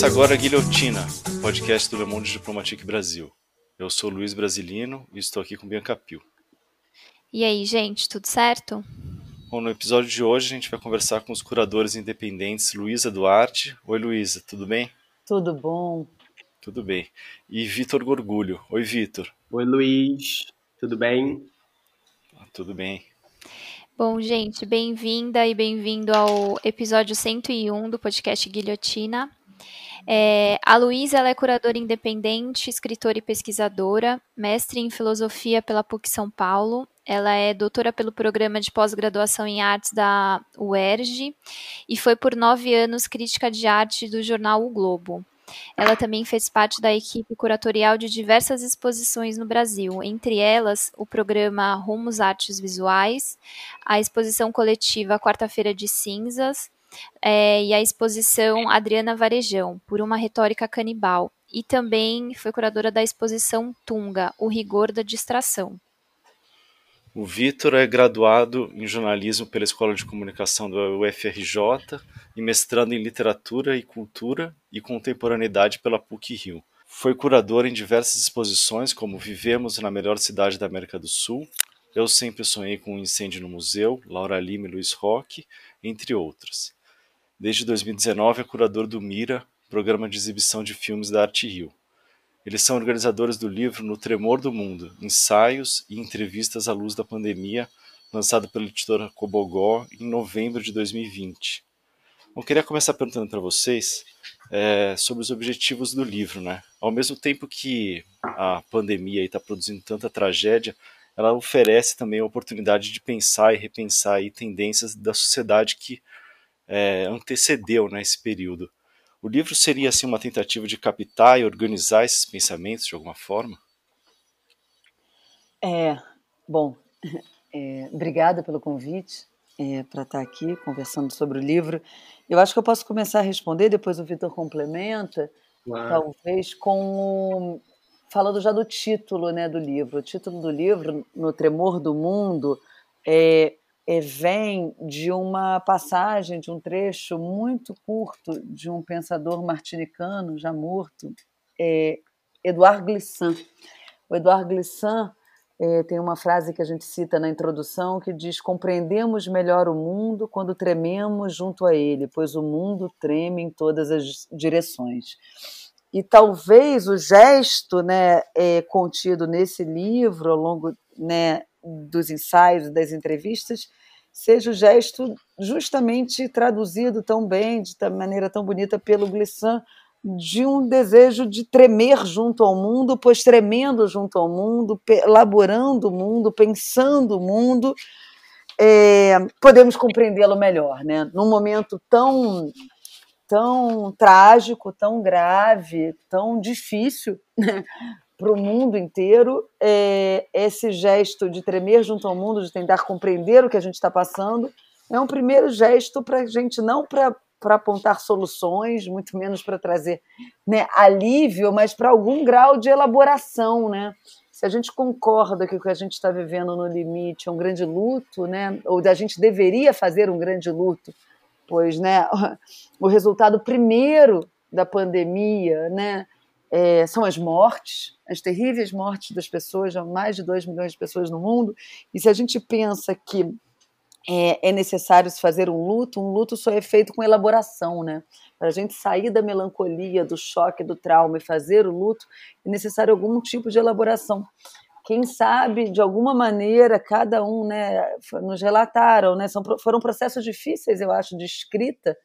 Começa agora a Guilhotina, podcast do Le Monde Diplomatique Brasil. Eu sou Luiz Brasilino e estou aqui com Bianca Pio. E aí, gente, tudo certo? Bom, no episódio de hoje a gente vai conversar com os curadores independentes Luísa Duarte. Oi, Luísa, tudo bem? Tudo bom. Tudo bem. E Vitor Gorgulho. Oi, Vitor. Oi, Luiz. Tudo bem? Ah, tudo bem. Bom, gente, bem-vinda e bem-vindo ao episódio 101 do podcast Guilhotina. É, a Luísa é curadora independente, escritora e pesquisadora, mestre em filosofia pela PUC São Paulo. Ela é doutora pelo programa de pós-graduação em artes da UERJ e foi por nove anos crítica de arte do jornal O Globo. Ela também fez parte da equipe curatorial de diversas exposições no Brasil, entre elas o programa Rumos Artes Visuais, a exposição coletiva Quarta-feira de Cinzas, é, e a exposição Adriana Varejão, por uma retórica canibal. E também foi curadora da exposição Tunga, o rigor da distração. O Vitor é graduado em jornalismo pela Escola de Comunicação do UFRJ e mestrando em literatura e cultura e contemporaneidade pela PUC-Rio. Foi curador em diversas exposições, como Vivemos na Melhor Cidade da América do Sul, Eu Sempre Sonhei com um Incêndio no Museu, Laura Lima e Luiz Roque, entre outras. Desde 2019 é curador do Mira, programa de exibição de filmes da Arte Rio. Eles são organizadores do livro No Tremor do Mundo, ensaios e entrevistas à luz da pandemia, lançado pela editora Cobogó em novembro de 2020. Eu queria começar perguntando para vocês é, sobre os objetivos do livro, né? Ao mesmo tempo que a pandemia está produzindo tanta tragédia, ela oferece também a oportunidade de pensar e repensar aí tendências da sociedade que é, antecedeu né, esse período. O livro seria assim uma tentativa de captar e organizar esses pensamentos de alguma forma? É, bom, é, obrigada pelo convite é, para estar aqui conversando sobre o livro. Eu acho que eu posso começar a responder, depois o Vitor complementa, talvez com falando já do título né, do livro. O título do livro, No Tremor do Mundo, é, vem de uma passagem, de um trecho muito curto de um pensador martinicano já morto, é, Edouard Glissant. O Edouard Glissant é, tem uma frase que a gente cita na introdução que diz: Compreendemos melhor o mundo quando trememos junto a ele, pois o mundo treme em todas as direções. E talvez o gesto né, é, contido nesse livro, ao longo né, dos ensaios, das entrevistas, seja o gesto justamente traduzido tão bem, de maneira tão bonita pelo Glissant, de um desejo de tremer junto ao mundo, pois tremendo junto ao mundo, elaborando o mundo, pensando o mundo, é, podemos compreendê-lo melhor, né? Num momento tão tão trágico, tão grave, tão difícil, né? Para o mundo inteiro, é, esse gesto de tremer junto ao mundo, de tentar compreender o que a gente está passando, é um primeiro gesto para a gente, não para apontar soluções, muito menos para trazer né, alívio, mas para algum grau de elaboração, né? Se a gente concorda que o que a gente está vivendo no limite é um grande luto, né? Ou a gente deveria fazer um grande luto, pois, né? O resultado primeiro da pandemia, né? É, são as mortes, as terríveis mortes das pessoas, já mais de 2 milhões de pessoas no mundo. E se a gente pensa que é, é, necessário se fazer um luto, um luto só é feito com elaboração, né? Para a gente sair da melancolia, do choque, do trauma e fazer o luto, é necessário algum tipo de elaboração. Quem sabe, de alguma maneira, cada um, né, nos relataram, né, são, foram processos difíceis, eu acho, de escrita,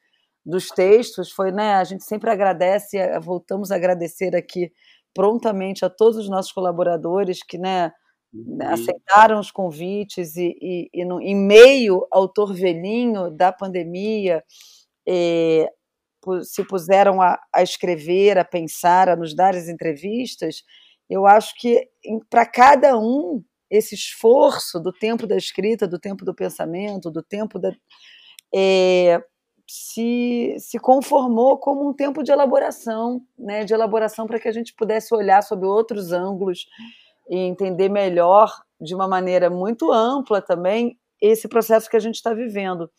dos textos foi, né, a gente sempre agradece, eh, voltamos a agradecer aqui prontamente a todos os nossos colaboradores que, né, uhum. aceitaram os convites e, e, e no, em meio ao torvelinho da pandemia eh, se puseram a, a, escrever, a pensar, a nos dar as entrevistas, eu acho que para cada um esse esforço do tempo da escrita, do tempo do pensamento, do tempo da, é, se, se conformou como um tempo de elaboração, né, de elaboração para que a gente pudesse olhar sob outros ângulos e entender melhor, de uma maneira muito ampla também, esse processo que a gente está vivendo.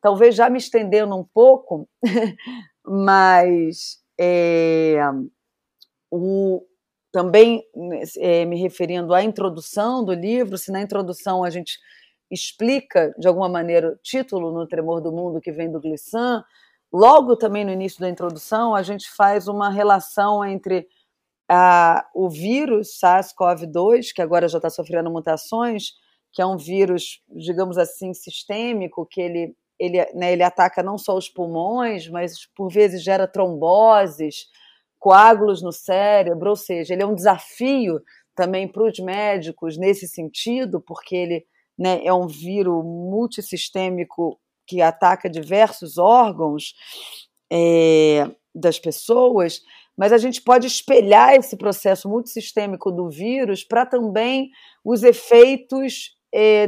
Talvez já me estendendo um pouco, mas é, o, também é, me referindo à introdução do livro, se na introdução a gente explica de alguma maneira o título no Tremor do Mundo que vem do Glissant, logo também no início da introdução a gente faz uma relação entre a, o vírus SARS-CoV-2, que agora já está sofrendo mutações, que é um vírus, digamos assim, sistêmico, que ele, ele, né, ele ataca não só os pulmões, mas por vezes gera tromboses, coágulos no cérebro, ou seja, ele é um desafio também para os médicos nesse sentido, porque ele né, é um vírus multissistêmico que ataca diversos órgãos é, das pessoas, mas a gente pode espelhar esse processo multissistêmico do vírus para também os efeitos é,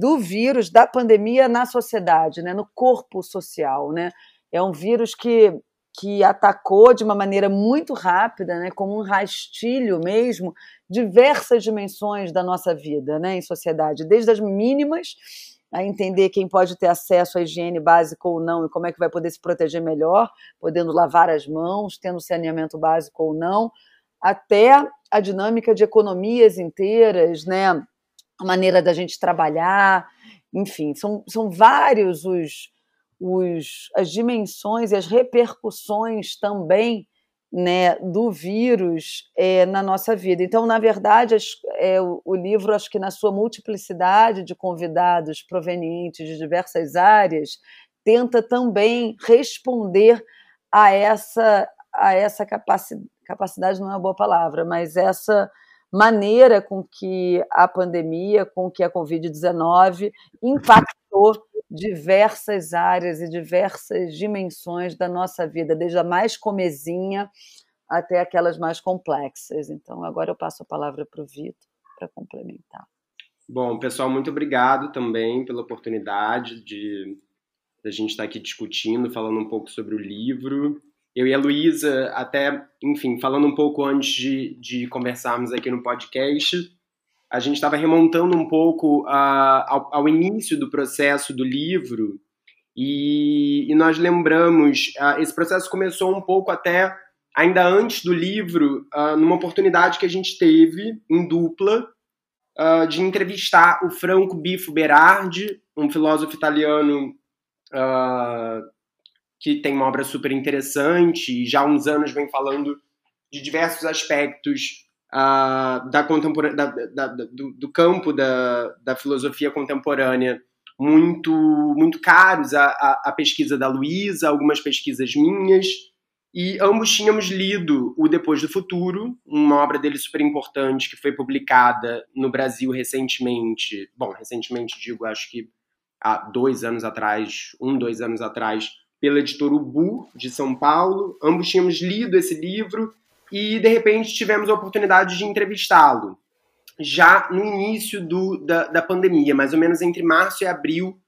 do vírus, da pandemia na sociedade, né, no corpo social. Né? É um vírus que que atacou de uma maneira muito rápida, né, como um rastilho mesmo, diversas dimensões da nossa vida né, em sociedade, desde as mínimas, a entender quem pode ter acesso à higiene básica ou não e como é que vai poder se proteger melhor, podendo lavar as mãos, tendo saneamento básico ou não, até a dinâmica de economias inteiras, né, a maneira da gente trabalhar, enfim, são, são vários os os, as dimensões e as repercussões também né, do vírus é, na nossa vida. Então, na verdade, as, é, o, o, livro, acho que na sua multiplicidade de convidados provenientes de diversas áreas, tenta também responder a essa, a essa capacidade, capacidade não é uma boa palavra, mas essa maneira com que a pandemia, com que a Covid-19 impactou diversas áreas e diversas dimensões da nossa vida, desde a mais comezinha até aquelas mais complexas. Então, agora eu passo a palavra para o Vitor para complementar. Bom, pessoal, muito obrigado também pela oportunidade de, de a gente estar aqui discutindo, falando um pouco sobre o livro. Eu e a Luísa, até, enfim, falando um pouco antes de, de conversarmos aqui no podcast, a gente estava remontando um pouco uh, ao, ao, início do processo do livro e, e nós lembramos, uh, esse processo começou um pouco até ainda antes do livro, uh, numa oportunidade que a gente teve em dupla de entrevistar o Franco Bifo Berardi, um filósofo italiano que tem uma obra super interessante e já há uns anos vem falando de diversos aspectos uh, da da, da, do, do, campo da, da filosofia contemporânea muito muito caros a, a, a pesquisa da Luísa, algumas pesquisas minhas, e ambos tínhamos lido O Depois do Futuro, uma obra dele super importante que foi publicada no Brasil recentemente. Bom, recentemente digo, acho que há dois anos atrás, um, dois anos atrás, pela editora Ubu, de São Paulo. Ambos tínhamos lido esse livro e de repente tivemos a oportunidade de entrevistá-lo já no início do, da, da pandemia, mais ou menos entre março e abril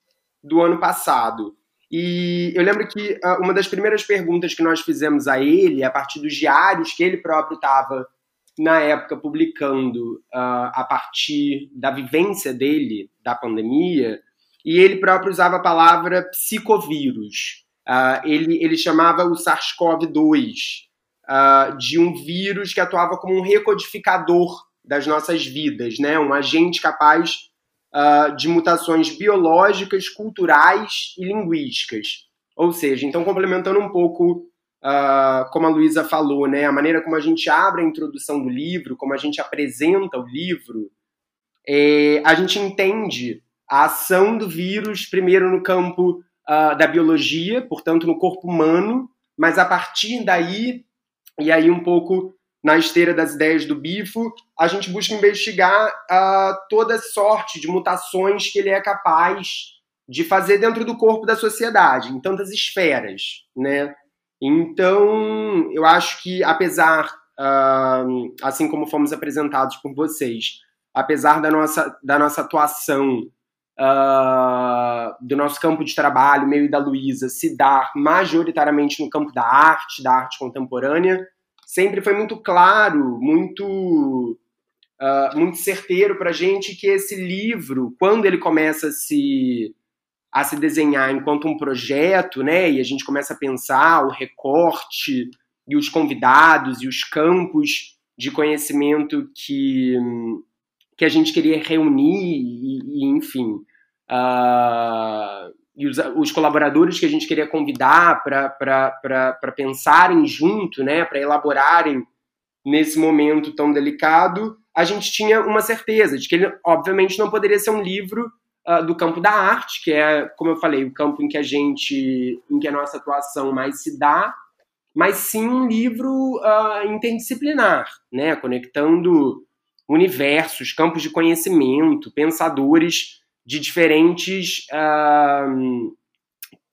do ano passado. E eu lembro que uh, uma das primeiras perguntas que nós fizemos a ele, a partir dos diários que ele próprio estava, na época, publicando uh, a partir da vivência dele da pandemia, e ele próprio usava a palavra psicovírus. Uh, ele, ele chamava o SARS-CoV-2 uh, de um vírus que atuava como um recodificador das nossas vidas, né? um agente capaz uh, de mutações biológicas, culturais e linguísticas. Ou seja, então complementando um pouco como a Luísa falou, né, a maneira como a gente abre a introdução do livro, como a gente apresenta o livro, é, a gente entende a ação do vírus primeiro no campo uh, da biologia, portanto no corpo humano, mas a partir daí e aí, um pouco na esteira das ideias do Bifo, a gente busca investigar uh, toda sorte de mutações que ele é capaz de fazer dentro do corpo da sociedade, em tantas esferas, né? Então, eu acho que, apesar, uh, assim como fomos apresentados por vocês, apesar da nossa, da nossa atuação, uh, do nosso campo de trabalho, meio e da Luísa, se dar majoritariamente no campo da arte, da arte contemporânea, sempre foi muito claro, muito, uh, muito certeiro para gente que esse livro, quando ele começa a se, a se desenhar enquanto um projeto, né, e a gente começa a pensar o recorte e os convidados e os campos de conhecimento que, que a gente queria reunir e, e enfim, uh, e os, os, colaboradores que a gente queria convidar para pensarem junto, né, para elaborarem nesse momento tão delicado, a gente tinha uma certeza de que ele, obviamente, não poderia ser um livro uh, do campo da arte, que é, como eu falei, o campo em que a gente, em que a nossa atuação mais se dá, mas sim um livro uh, interdisciplinar, né, conectando universos, campos de conhecimento, pensadores de diferentes uh,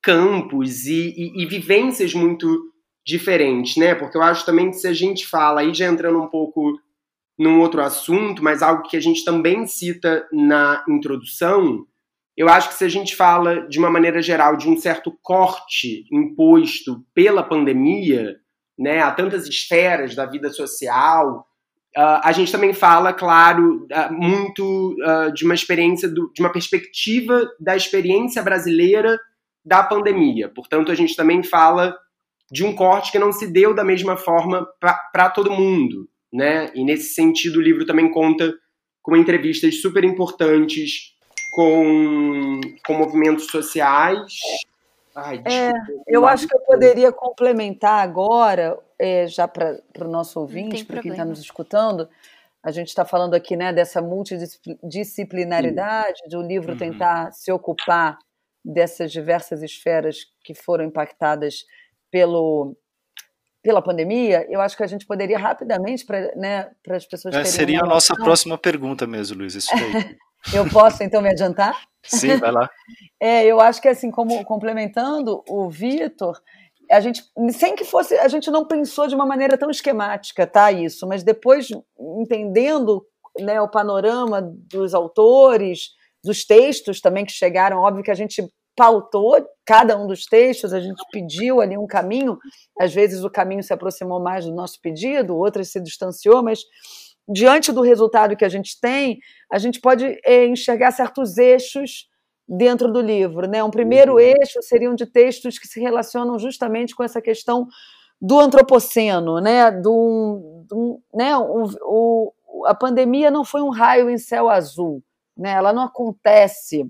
campos e, e, e, vivências muito diferentes, né? Porque eu acho também que se a gente fala, aí já entrando um pouco num outro assunto, mas algo que a gente também cita na introdução, eu acho que se a gente fala de uma maneira geral de um certo corte imposto pela pandemia, né, a tantas esferas da vida social, uh, a gente também fala, claro, uh, muito uh, de uma experiência, do, de uma perspectiva da experiência brasileira da pandemia. Portanto, a gente também fala de um corte que não se deu da mesma forma para todo mundo né? E nesse sentido o livro também conta com entrevistas super importantes com, com movimentos sociais. Ai, é, eu acho que eu poderia complementar agora, é, já para o nosso ouvinte, para quem está nos escutando, a gente está falando aqui né, dessa multidisciplinaridade, do livro uhum. tentar se ocupar dessas diversas esferas que foram impactadas pelo, pela pandemia, eu acho que a gente poderia rapidamente, para né, as pessoas é, Seria a nossa próxima pergunta mesmo, Luiz, isso daí. eu posso, então, me adiantar? Sim, vai lá. É, eu acho que, assim, como complementando o Vitor, a gente, sem que fosse, a gente não pensou de uma maneira tão esquemática, tá, isso, mas depois, entendendo né, o panorama dos autores, dos textos também que chegaram, óbvio que a gente pautou cada um dos textos, a gente pediu ali um caminho, às vezes o caminho se aproximou mais do nosso pedido, outras se distanciou, mas diante do resultado que a gente tem, a gente pode é, enxergar certos eixos dentro do livro. Né? Um primeiro eixo seriam de textos que se relacionam justamente com essa questão do antropoceno, né? do, do né? O, o, a pandemia não foi um raio em céu azul, né? ela não acontece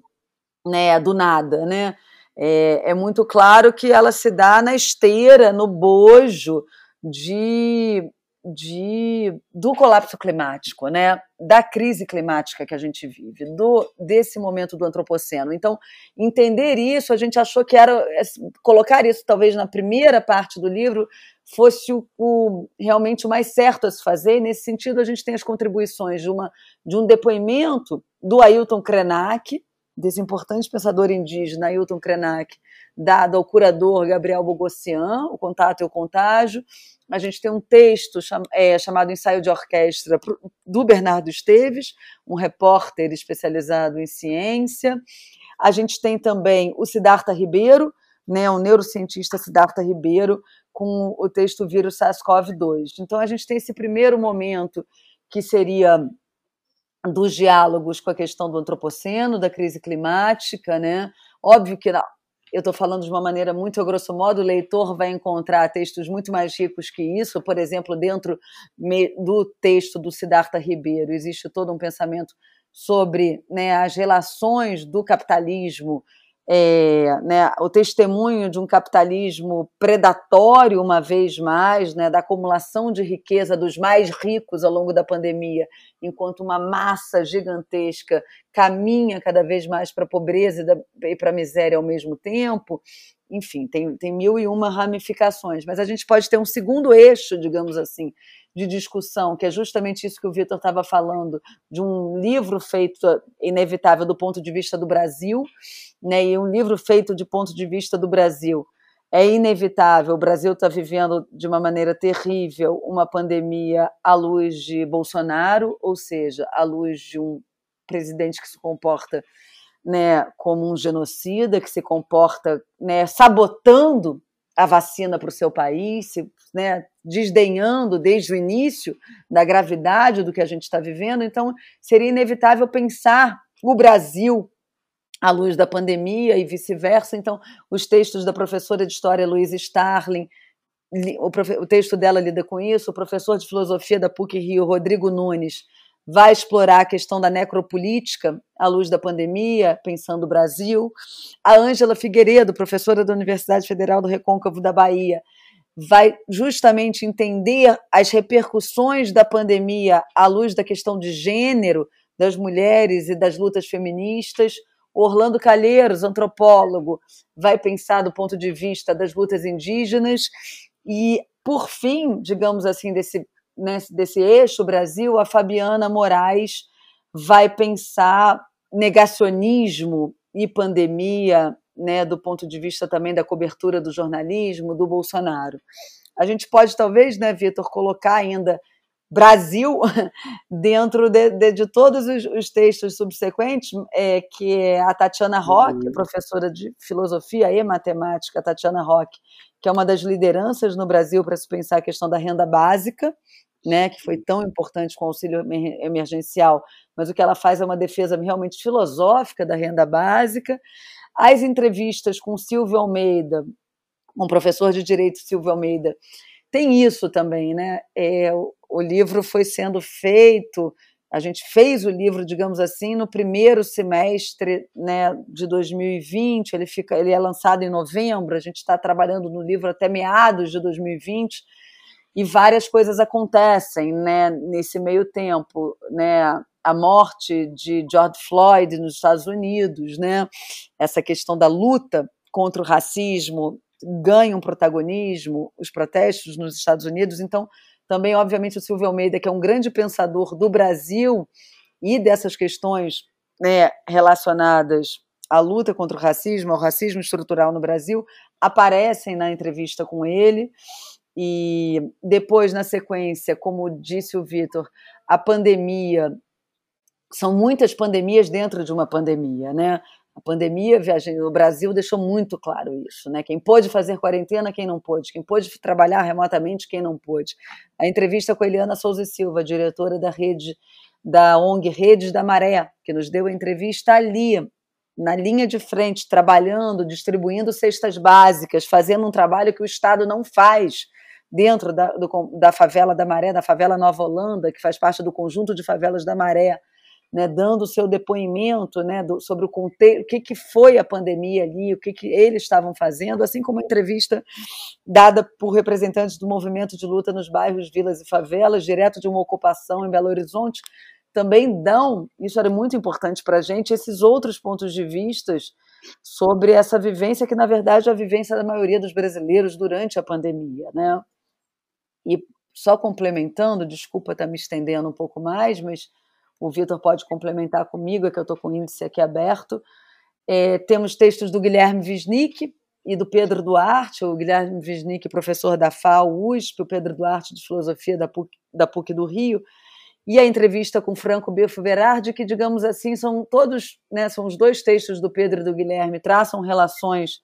né, do nada, né? É, é, muito claro que ela se dá na esteira, no bojo de, de do colapso climático, né? Da crise climática que a gente vive, do desse momento do antropoceno. Então, entender isso, a gente achou que era colocar isso talvez na primeira parte do livro fosse o, o, realmente o mais certo a se fazer. E nesse sentido, a gente tem as contribuições de, uma, de um depoimento do Ailton Krenak, desse importante pensador indígena, Ailton Krenak, dado ao curador Gabriel Bogossian, O Contato e o Contágio. A gente tem um texto cham é, chamado Ensaio de Orquestra, do Bernardo Esteves, um repórter especializado em ciência. A gente tem também o Siddhartha Ribeiro, né, o neurocientista Siddhartha Ribeiro, com o texto Vírus SARS-CoV-2. Então, a gente tem esse primeiro momento que seria dos diálogos com a questão do antropoceno, da crise climática, né? Óbvio que eu estou falando de uma maneira muito grosso modo, o leitor vai encontrar textos muito mais ricos que isso. Por exemplo, dentro do texto do Siddhartha Ribeiro, existe todo um pensamento sobre né, as relações do capitalismo é, né, o testemunho de um capitalismo predatório, uma vez mais, né, da acumulação de riqueza dos mais ricos ao longo da pandemia, enquanto uma massa gigantesca caminha cada vez mais para a pobreza e para a miséria ao mesmo tempo. Enfim, tem, tem mil e uma ramificações, mas a gente pode ter um segundo eixo, digamos assim, de discussão, que é justamente isso que o Vitor estava falando, de um livro feito inevitável do ponto de vista do Brasil, né, e um livro feito de ponto de vista do Brasil. É inevitável, o Brasil está vivendo de uma maneira terrível uma pandemia à luz de Bolsonaro, ou seja, à luz de um presidente que se comporta né, como um genocida, que se comporta né, sabotando a vacina para o seu país, se, né, desdenhando desde o início da gravidade do que a gente está vivendo. Então, seria inevitável pensar o Brasil à luz da pandemia e vice-versa. Então, os textos da professora de História Luiz Starling o, o texto dela lida com isso, o professor de filosofia da PUC Rio, Rodrigo Nunes, vai explorar a questão da necropolítica à luz da pandemia, pensando o Brasil. A Ângela Figueiredo, professora da Universidade Federal do Recôncavo da Bahia, vai justamente entender as repercussões da pandemia à luz da questão de gênero das mulheres e das lutas feministas. Orlando Calheiros, antropólogo, vai pensar do ponto de vista das lutas indígenas e, por fim, digamos assim, desse né, desse eixo Brasil, a Fabiana Moraes vai pensar negacionismo e pandemia, né, do ponto de vista também da cobertura do jornalismo do Bolsonaro. A gente pode talvez, né, Vitor, colocar ainda Brasil dentro de, de, de todos os, os, textos subsequentes, é, que é a Tatiana Roque, uhum. professora de filosofia e matemática, Tatiana Roque, que é uma das lideranças no Brasil para se pensar a questão da renda básica, né, que foi tão importante com o auxílio emergencial, mas o que ela faz é uma defesa realmente filosófica da renda básica. As entrevistas com Silvio Almeida, um professor de direito Silvio Almeida, tem isso também, né? É, o, o livro foi sendo feito, a gente fez o livro, digamos assim, no primeiro semestre né, de 2020. Ele fica, ele é lançado em novembro. A gente está trabalhando no livro até meados de 2020 e várias coisas acontecem né, nesse meio tempo, né, a morte de George Floyd nos Estados Unidos, né, essa questão da luta contra o racismo ganha um protagonismo, os protestos nos Estados Unidos, então também obviamente o Silvio Almeida que é um grande pensador do Brasil e dessas questões né, relacionadas à luta contra o racismo, ao racismo estrutural no Brasil, aparecem na entrevista com ele. E depois, na sequência, como disse o Vitor, a pandemia. São muitas pandemias dentro de uma pandemia, né? A pandemia, viagem no Brasil deixou muito claro isso, né? Quem pôde fazer quarentena, quem não pôde, quem pôde trabalhar remotamente, quem não pôde. A entrevista com a Eliana Souza Silva, diretora da rede da ONG Redes da Maré, que nos deu a entrevista ali, na linha de frente, trabalhando, distribuindo cestas básicas, fazendo um trabalho que o Estado não faz dentro da, do, da favela da Maré, da favela Nova Holanda, que faz parte do conjunto de favelas da Maré, né, dando o seu depoimento né, do, sobre o contexto, o que, que foi a pandemia ali, o que, que eles estavam fazendo, assim como entrevista dada por representantes do movimento de luta nos bairros, vilas e favelas, direto de uma ocupação em Belo Horizonte, também dão, isso era muito importante para a gente, esses outros pontos de vistas sobre essa vivência que, na verdade, é a vivência da maioria dos brasileiros durante a pandemia, né? E só complementando, desculpa estar me estendendo um pouco mais, mas o Vitor pode complementar comigo, é que eu estou com o índice aqui aberto. É, temos textos do Guilherme Wisnik e do Pedro Duarte, o Guilherme Wisnik, professor da FAO, USP, o Pedro Duarte, de Filosofia da PUC, da PUC do Rio, e a entrevista com Franco Biffo Berardi, que, digamos assim, são todos, né, são os dois textos do Pedro e do Guilherme, traçam relações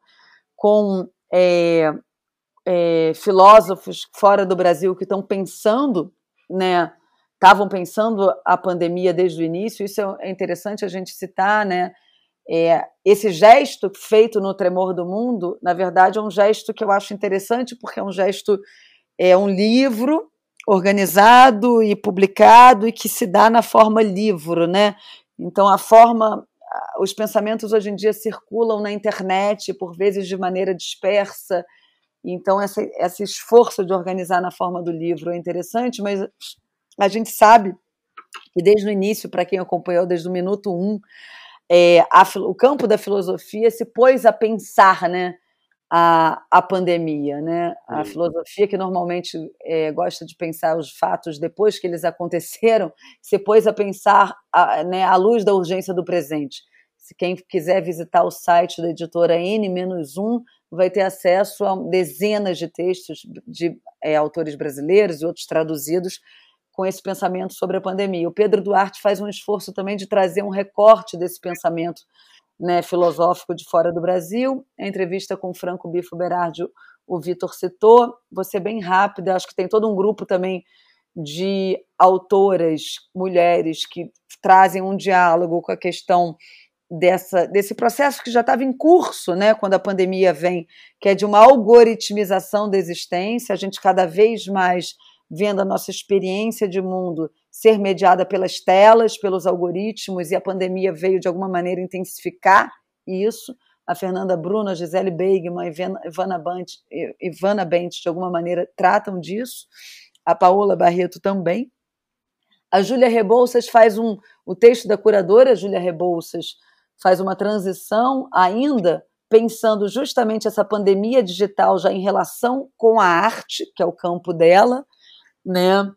com é, é, filósofos fora do Brasil que estão pensando, né, estavam pensando a pandemia desde o início. Isso é interessante a gente citar, né? É, esse gesto feito no Tremor do Mundo, na verdade, é um gesto que eu acho interessante porque é um gesto, é um livro organizado e publicado e que se dá na forma livro, né? Então a forma, os pensamentos hoje em dia circulam na internet, por vezes de maneira dispersa, então, essa, esse esforço de organizar na forma do livro é interessante, mas a gente sabe que desde o início, para quem acompanhou desde o minuto um, é, a, o campo da filosofia se pôs a pensar né, a, a pandemia. Né? A filosofia, que normalmente é, gosta de pensar os fatos depois que eles aconteceram, se pôs a pensar a, né, à luz da urgência do presente. Se quem quiser visitar o site da editora N-1, vai ter acesso a dezenas de textos de é, autores brasileiros e outros traduzidos com esse pensamento sobre a pandemia. O Pedro Duarte faz um esforço também de trazer um recorte desse pensamento né, filosófico de fora do Brasil. A entrevista com o Franco Bifo Berardi, o Vitor citou. Você bem rápida, acho que tem todo um grupo também de autoras, mulheres, que trazem um diálogo com a questão dessa, desse processo que já estava em curso, né, quando a pandemia vem, que é de uma algoritmização da existência, a gente cada vez mais vendo a nossa experiência de mundo ser mediada pelas telas, pelos algoritmos, e a pandemia veio de alguma maneira intensificar isso. A Fernanda Bruno, a Gisele Beigman, a Ivana Ivana Bent, de alguma maneira, tratam disso. A Paola Barreto também. A Júlia Rebouças faz um. O texto da curadora, Júlia Rebouças, faz uma transição ainda pensando justamente essa pandemia digital já em relação com a arte, que é o campo dela, né?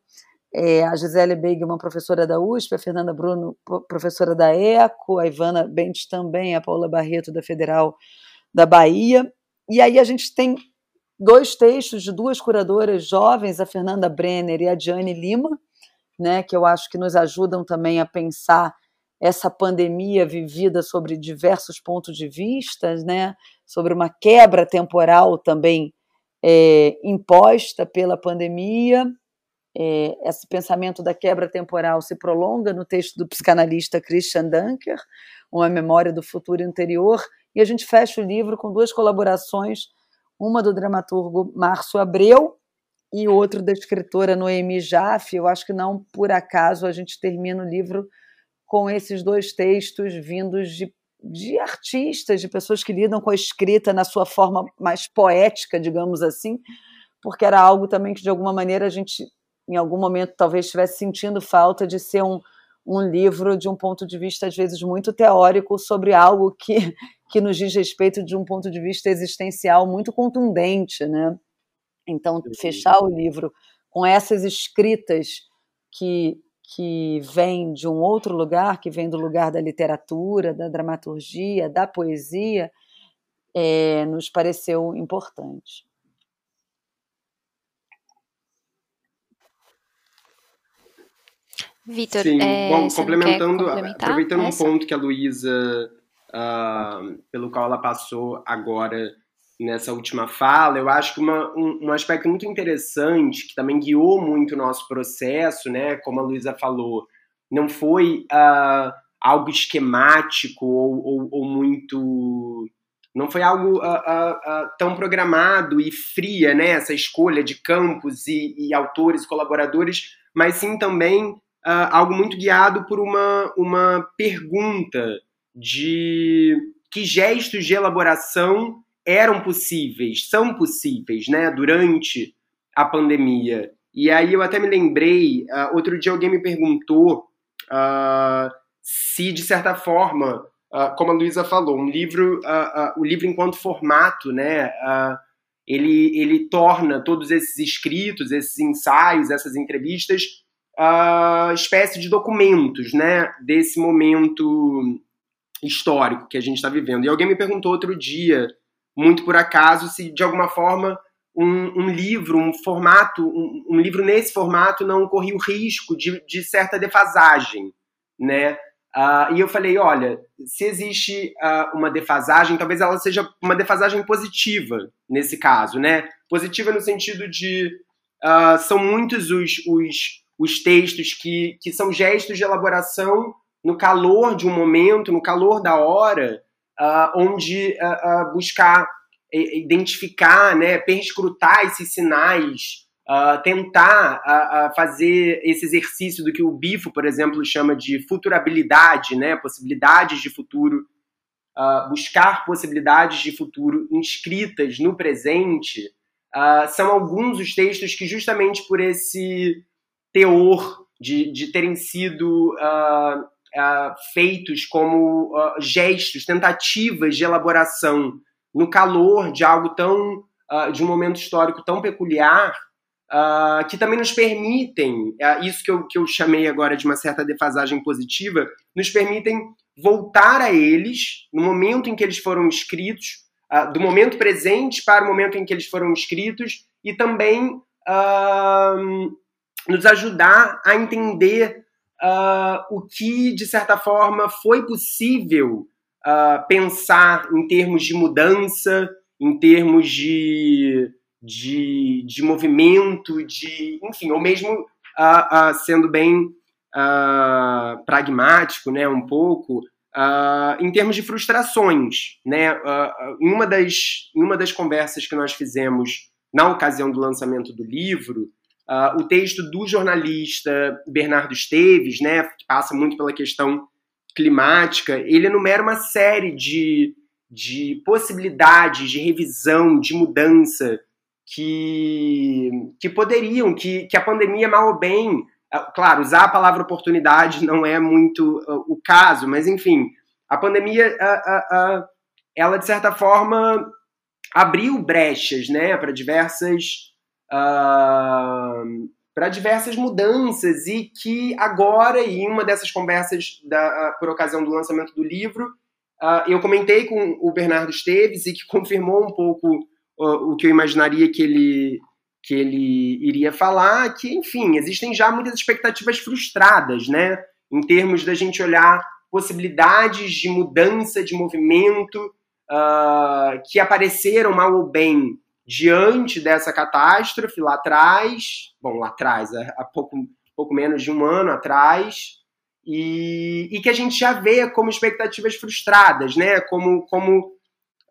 É, a Gisele Beigman, professora da USP, a Fernanda Bruno, professora da ECO, a Ivana Bentes também, a Paula Barreto, da Federal da Bahia. E aí a gente tem dois textos de duas curadoras jovens, a Fernanda Brenner e a Diane Lima, né, que eu acho que nos ajudam também a pensar essa pandemia vivida sobre diversos pontos de vista, né, sobre uma quebra temporal também é, imposta pela pandemia é, esse pensamento da quebra temporal se prolonga no texto do psicanalista Christian Dunker, Uma Memória do Futuro Interior, e a gente fecha o livro com duas colaborações, uma do dramaturgo Márcio Abreu e outra da escritora Noemi Jaffe. Eu acho que não por acaso a gente termina o livro com esses dois textos vindos de, de artistas, de pessoas que lidam com a escrita na sua forma mais poética, digamos assim, porque era algo também que de alguma maneira a gente em algum momento talvez estivesse sentindo falta de ser um, um livro de um ponto de vista às vezes muito teórico sobre algo que, que nos diz respeito de um ponto de vista existencial muito contundente, né? Então, fechar o livro com essas escritas que, que vêm de um outro lugar, que vem do lugar da literatura, da dramaturgia, da poesia, é, nos pareceu importante. Vitor, Sim, é, bom, complementando, aproveitando essa? um ponto que a Luísa, uh, pelo qual ela passou agora nessa última fala, eu acho que uma, um, um, aspecto muito interessante, que também guiou muito o nosso processo, né, como a Luísa falou, não foi uh, algo esquemático ou, ou, ou, muito... Não foi algo uh, tão programado e fria, né, essa escolha de campos e, e autores, colaboradores, mas sim também uh, algo muito guiado por uma, uma pergunta de que gestos de elaboração eram possíveis, são possíveis, né, durante a pandemia. E aí eu até me lembrei, uh, outro dia alguém me perguntou uh, se, de certa forma, uh, como a Luísa falou, um livro, o livro enquanto formato, né, ele, ele torna todos esses escritos, esses ensaios, essas entrevistas uh, espécie de documentos, né, desse momento histórico que a gente está vivendo. E alguém me perguntou outro dia, muito por acaso, se de alguma forma um, um livro, um formato, um, um, livro nesse formato não corria o risco de, de certa defasagem, né? Uh, e eu falei, olha, se existe uh, uma defasagem, talvez ela seja uma defasagem positiva nesse caso, né? Positiva no sentido de uh, são muitos os, os os textos que, que são gestos de elaboração no calor de um momento, no calor da hora, uh, onde uh, uh, buscar identificar, né, perscrutar esses sinais, tentar fazer esse exercício do que o Bifo, por exemplo, chama de futurabilidade, né, possibilidades de futuro, buscar possibilidades de futuro inscritas no presente, são alguns dos textos que justamente por esse teor de, de terem sido uh, uh, feitos como uh, gestos, tentativas de elaboração no calor de algo tão, de um momento histórico tão peculiar, que também nos permitem, isso que eu, que eu chamei agora de uma certa defasagem positiva, nos permitem voltar a eles no momento em que eles foram escritos, do momento presente para o momento em que eles foram escritos, e também nos ajudar a entender uh, o que, de certa forma, foi possível uh, pensar em termos de mudança, em termos de, de, de movimento, de, enfim, ou mesmo uh, sendo bem pragmático, né, um pouco, uh, em termos de frustrações. Né? Uh, em, uma das, em uma das conversas que nós fizemos na ocasião do lançamento do livro, uh, o texto do jornalista Bernardo Esteves, né, que passa muito pela questão climática, ele enumera uma série de, de possibilidades de revisão, de mudança que, que poderiam, que, que a pandemia, mal ou bem, claro, usar a palavra oportunidade não é muito uh, o caso, mas enfim, a pandemia, uh, uh, ela de certa forma abriu brechas, né, para diversas para diversas mudanças e que agora, em uma dessas conversas da, por ocasião do lançamento do livro, eu comentei com o Bernardo Esteves e que confirmou um pouco o que eu imaginaria que ele que ele iria falar, que, enfim, existem já muitas expectativas frustradas, né? Em termos da gente olhar possibilidades de mudança de movimento uh, que apareceram mal ou bem diante dessa catástrofe lá atrás, bom, lá atrás, há pouco, pouco menos de um ano atrás, e, e que a gente já vê como expectativas frustradas, né? Como, como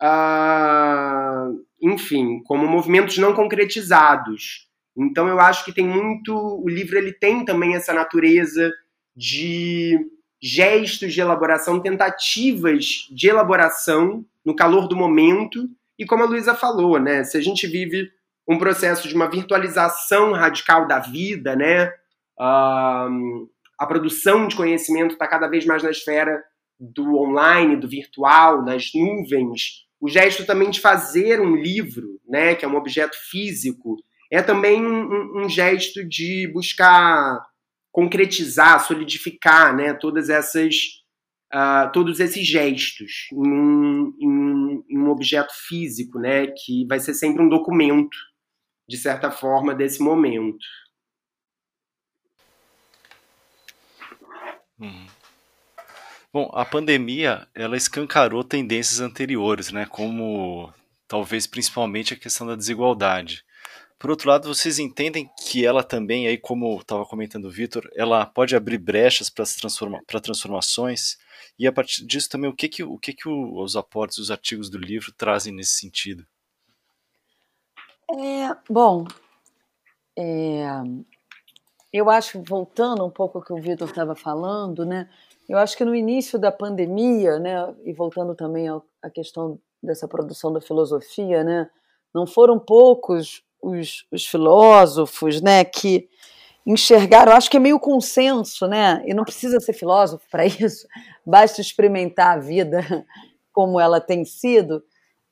uh, enfim, como movimentos não concretizados. Então eu acho que tem muito, o livro ele tem também essa natureza de gestos de elaboração, tentativas de elaboração no calor do momento, e como a Luísa falou, né, se a gente vive um processo de uma virtualização radical da vida, né, a produção de conhecimento está cada vez mais na esfera do online, do virtual, nas nuvens, o gesto também de fazer um livro, né, que é um objeto físico, é também um, um gesto de buscar concretizar, solidificar, né, todas essas, uh, todos esses gestos em um, em, em um objeto físico, né, que vai ser sempre um documento, de certa forma, desse momento. Hum. Bom, a pandemia, ela escancarou tendências anteriores, né, como talvez principalmente a questão da desigualdade. Por outro lado, vocês entendem que ela também, aí como estava comentando o Vitor, ela pode abrir brechas para transforma transformações e a partir disso também o que que o que que os aportes, os artigos do livro trazem nesse sentido? É, bom, é, eu acho voltando um pouco ao que o Vitor estava falando, né? Eu acho que no início da pandemia, né, e voltando também à questão dessa produção da filosofia, né, não foram poucos os, os filósofos, né, que enxergaram, acho que é meio consenso, né, e não precisa ser filósofo para isso, basta experimentar a vida como ela tem sido,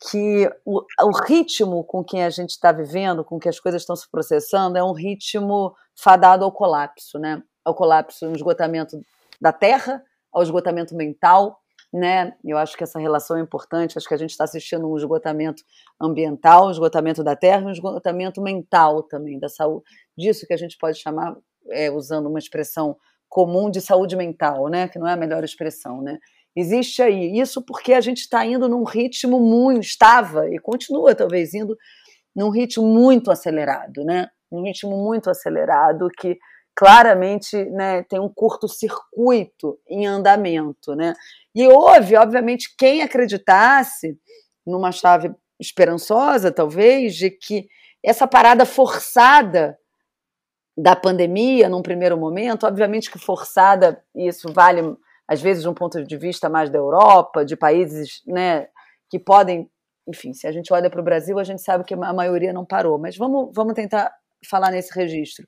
que o, o ritmo com que a gente está vivendo, com que as coisas estão se processando, é um ritmo fadado ao colapso, né, ao colapso, um esgotamento da terra ao esgotamento mental, né? Eu acho que essa relação é importante. Acho que a gente está assistindo um esgotamento ambiental, um esgotamento da terra, um esgotamento mental também da saúde. Disso que a gente pode chamar, é, usando uma expressão comum de saúde mental, né? Que não é a melhor expressão, né? Existe aí isso porque a gente está indo num ritmo muito estava e continua talvez indo num ritmo muito acelerado, né? Um ritmo muito acelerado que claramente né, tem um curto-circuito em andamento. Né? E houve, obviamente, quem acreditasse numa chave esperançosa, talvez, de que essa parada forçada da pandemia, num primeiro momento, obviamente que forçada, isso vale às vezes de um ponto de vista mais da Europa, de países né, que podem, enfim, se a gente olha para o Brasil, a gente sabe que a maioria não parou, mas vamos, vamos tentar falar nesse registro.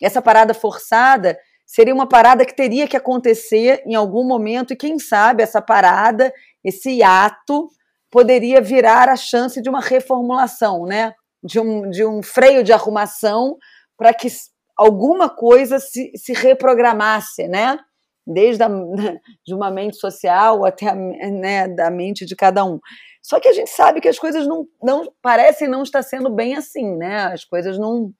Essa parada forçada seria uma parada que teria que acontecer em algum momento, e quem sabe essa parada, esse ato, poderia virar a chance de uma reformulação, né? de, um, de um freio de arrumação para que alguma coisa se, se reprogramasse, né? desde a, de uma mente social até a, né, da mente de cada um. Só que a gente sabe que as coisas não, não parecem não estar sendo bem assim, né? As coisas não.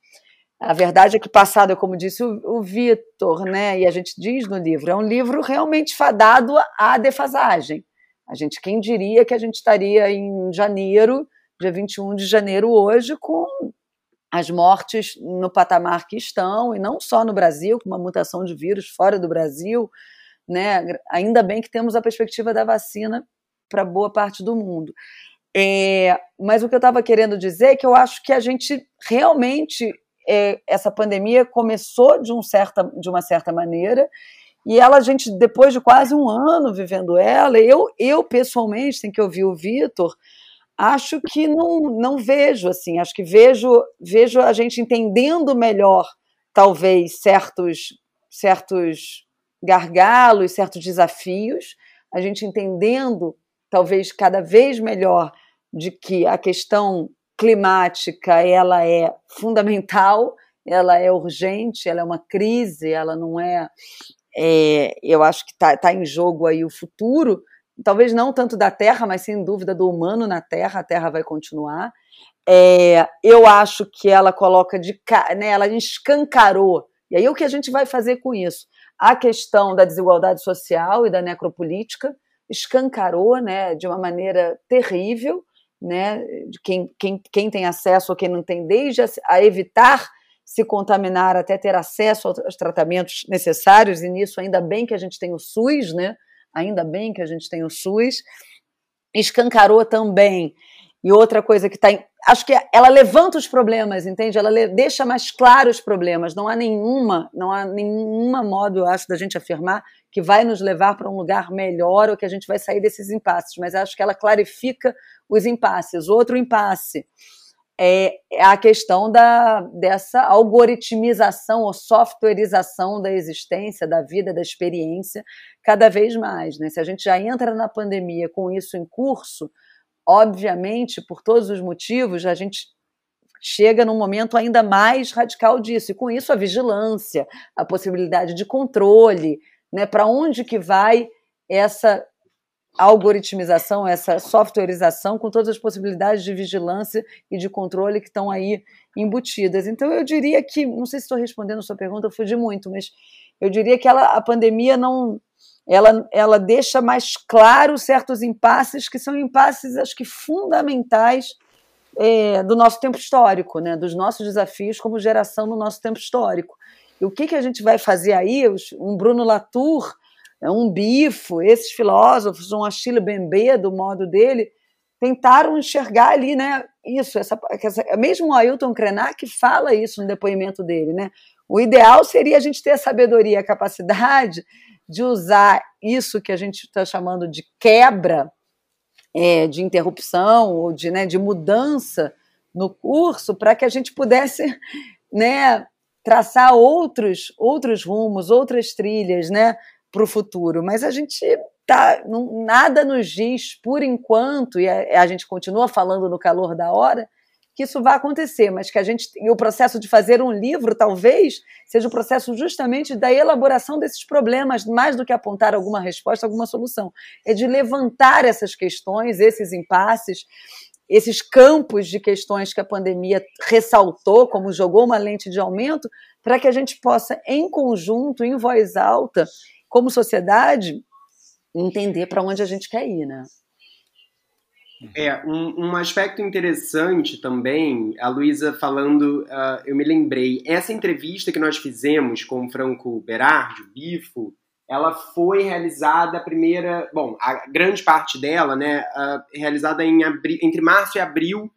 A verdade é que passado, é como disse o, o Vitor, né? E a gente diz no livro, é um livro realmente fadado à defasagem. A gente, quem diria que a gente estaria em janeiro, dia 21 de janeiro hoje, com as mortes no patamar que estão, e não só no Brasil, com uma mutação de vírus fora do Brasil, né? Ainda bem que temos a perspectiva da vacina para boa parte do mundo. É, mas o que eu estava querendo dizer é que eu acho que a gente realmente é, essa pandemia começou de, um certa, de uma certa maneira e ela, a gente, depois de quase um ano vivendo ela, eu, eu pessoalmente, tem que ouvir o Vitor, acho que não, não vejo assim, acho que vejo, vejo a gente entendendo melhor, talvez, certos, certos gargalos, certos desafios, a gente entendendo, talvez, cada vez melhor de que a questão climática ela é fundamental, ela é urgente, ela é uma crise, ela não é. é eu acho que está tá em jogo aí o futuro, talvez não tanto da Terra, mas sem dúvida do humano na Terra, a Terra vai continuar. É, eu acho que ela coloca de né, ela escancarou. E aí o que a gente vai fazer com isso? A questão da desigualdade social e da necropolítica escancarou né, de uma maneira terrível né, de quem, quem, quem tem acesso ou quem não tem, desde a, a evitar se contaminar até ter acesso aos tratamentos necessários, e nisso ainda bem que a gente tem o SUS, né? Ainda bem que a gente tem o SUS. Escancarou também. E outra coisa que está. Acho que ela levanta os problemas, entende? Ela deixa mais claros os problemas. Não há nenhuma, não há nenhuma modo, eu acho, da gente afirmar que vai nos levar para um lugar melhor ou que a gente vai sair desses impasses, mas acho que ela clarifica os impasses. Outro impasse é a questão da, dessa algoritmização ou softwareização da existência, da vida, da experiência, cada vez mais. Né? Se a gente já entra na pandemia com isso em curso, obviamente, por todos os motivos, a gente chega num momento ainda mais radical disso. E com isso a vigilância, a possibilidade de controle, né? Para onde que vai essa algoritmização, essa softwareização, com todas as possibilidades de vigilância e de controle que estão aí embutidas. Então, eu diria que, não sei se estou respondendo a sua pergunta, eu fugi muito, mas eu diria que ela, a pandemia não. Ela, ela deixa mais claro certos impasses que são impasses, acho que fundamentais é, do nosso tempo histórico, né, dos nossos desafios como geração no nosso tempo histórico. E o que, que a gente vai fazer aí? Um Bruno Latour, um Bifo, esses filósofos, um Achille Mbembe, do modo dele, tentaram enxergar ali, né? Isso, essa, essa, mesmo o Ailton Krenak fala isso no depoimento dele, né? O ideal seria a gente ter a sabedoria, a capacidade de usar isso que a gente está chamando de quebra, é, de interrupção ou de, né, de mudança no curso, para que a gente pudesse né, traçar outros, outros rumos, outras trilhas, né, para o futuro. Mas a gente tá, não, nada nos diz, por enquanto, e a, a, gente continua falando no calor da hora, que isso vai acontecer, mas que a gente e o processo de fazer um livro talvez seja o processo justamente da elaboração desses problemas, mais do que apontar alguma resposta, alguma solução, é de levantar essas questões, esses impasses, esses campos de questões que a pandemia ressaltou, como jogou uma lente de aumento, para que a gente possa, em conjunto, em voz alta, como sociedade, entender para onde a gente quer ir, né? É, um, um aspecto interessante também, a Luísa falando, uh, eu me lembrei, essa entrevista que nós fizemos com o Franco Berardi, o Bifo, ela foi realizada a primeira, bom, a grande parte dela, né, uh, realizada em abril, entre março e abril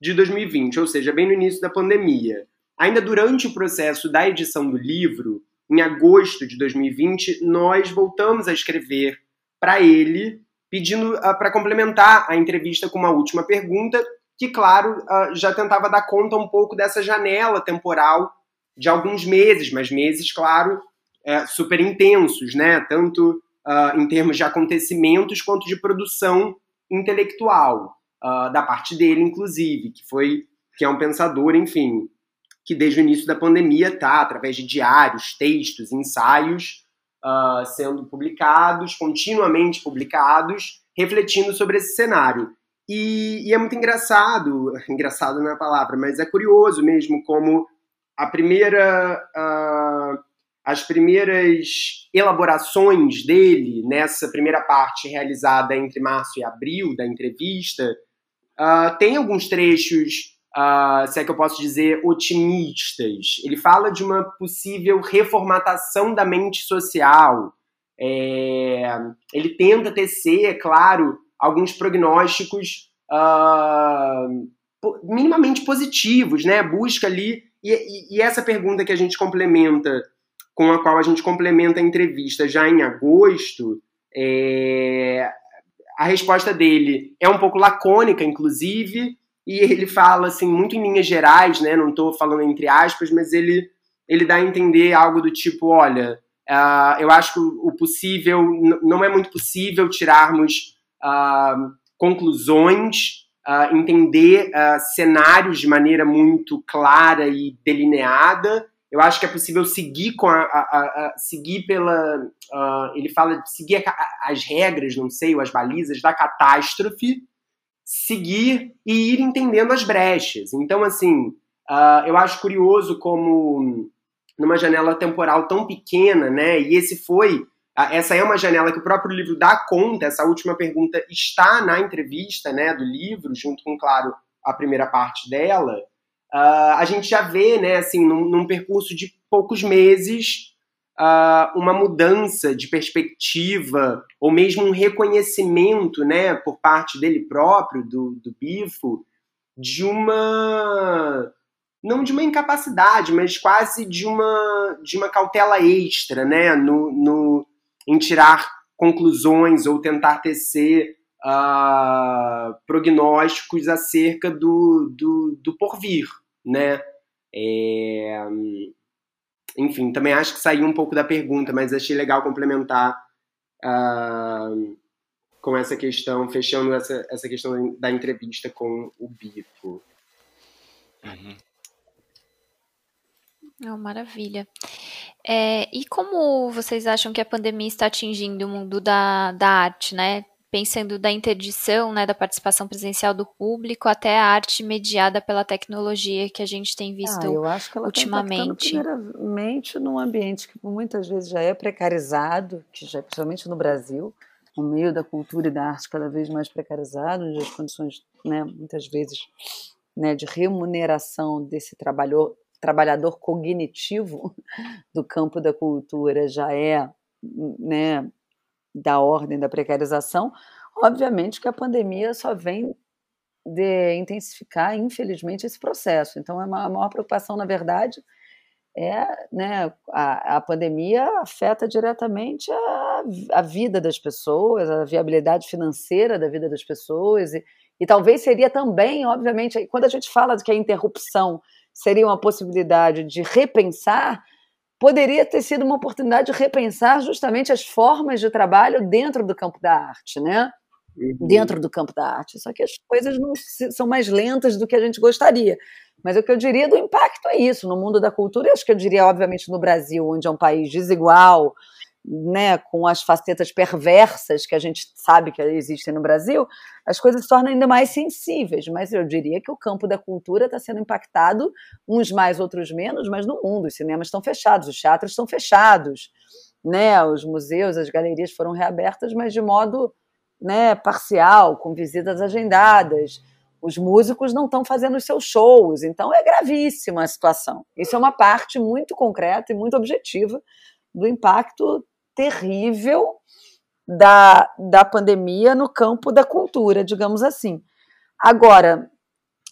de 2020, ou seja, bem no início da pandemia. Ainda durante o processo da edição do livro, em agosto de 2020, nós voltamos a escrever para ele, pedindo uh, para complementar a entrevista com uma última pergunta, que, claro, uh, já tentava dar conta um pouco dessa janela temporal de alguns meses, mas meses, claro, é, super intensos, né? Tanto uh, em termos de acontecimentos quanto de produção intelectual da parte dele, inclusive, que foi que é um pensador, enfim, que desde o início da pandemia está através de diários, textos, ensaios uh, sendo publicados, continuamente publicados, refletindo sobre esse cenário. E, e, é muito engraçado, engraçado não é palavra, mas é curioso mesmo como a primeira uh, as primeiras elaborações dele nessa primeira parte realizada entre março e abril da entrevista, uh, tem alguns trechos, uh, se é que eu posso dizer, otimistas. Ele fala de uma possível reformatação da mente social, É, ele tenta tecer, é claro, alguns prognósticos uh, minimamente positivos, né? Busca ali. E, e, essa pergunta que a gente complementa, com a qual a gente complementa a entrevista já em agosto, é, a resposta dele é um pouco lacônica, inclusive, e ele fala assim muito em linhas gerais, né? Não estou falando entre aspas, mas ele ele dá a entender algo do tipo, olha, uh, eu acho que o possível não é muito possível tirarmos uh, conclusões uh, entender cenários de maneira muito clara e delineada. Eu acho que é possível seguir com a, a, a seguir pela ele fala de seguir as regras, não sei, ou as balizas da catástrofe, seguir e ir entendendo as brechas. Então, assim, eu acho curioso como numa janela temporal tão pequena, né? E esse foi ah, essa é uma janela que o próprio livro dá conta, essa última pergunta está na entrevista né, do livro, junto com, claro, a primeira parte dela. Uh, a gente já vê, né, assim, num, num percurso de poucos meses, uh, uma mudança de perspectiva, ou mesmo um reconhecimento, né, por parte dele próprio, do, do Bifo, de uma não de uma incapacidade, mas quase de uma, de uma cautela extra, né, no, no, em tirar conclusões ou tentar tecer uh, prognósticos acerca do, do, do porvir, né? É, enfim, também acho que saiu um pouco da pergunta, mas achei legal complementar uh, com essa questão, fechando essa, essa questão da entrevista com o Bifo. Uhum. Oh, maravilha. É, e como vocês acham que a pandemia está atingindo o mundo da, da arte, né? Pensando da interdição, né, da participação presencial do público até a arte mediada pela tecnologia que a gente tem visto ah, eu acho que ela tá ultimamente. Está primeiramente num ambiente que muitas vezes já é precarizado, que já principalmente no Brasil, no meio da cultura e da arte cada vez mais precarizado, onde as condições, né, muitas vezes, né, de remuneração desse trabalhador trabalhador cognitivo do campo da cultura já é né, da ordem da precarização, obviamente que a pandemia só vem de intensificar, infelizmente, esse processo. Então, é a maior preocupação, na verdade, é né, a, a pandemia afeta diretamente a, a vida das pessoas, a viabilidade financeira da vida das pessoas, e, e talvez seria também, obviamente, quando a gente fala que a interrupção seria uma possibilidade de repensar, poderia ter sido uma oportunidade de repensar justamente as formas de trabalho dentro do campo da arte, né? Uhum. Dentro do campo da arte. Só que as coisas não são mais lentas do que a gente gostaria. Mas o que eu diria do impacto é isso, no mundo da cultura, e acho que eu diria, obviamente, no Brasil, onde é um país desigual, né, com as facetas perversas que a gente sabe que existem no Brasil, as coisas se tornam ainda mais sensíveis. Mas eu diria que o campo da cultura está sendo impactado, uns mais, outros menos, mas no mundo. Os cinemas estão fechados, os teatros estão fechados, né, os museus, as galerias foram reabertas, mas de modo né, parcial, com visitas agendadas. Os músicos não estão fazendo os seus shows, então é gravíssima a situação. Isso é uma parte muito concreta e muito objetiva do impacto terrível da, da pandemia no campo da cultura, digamos assim. Agora,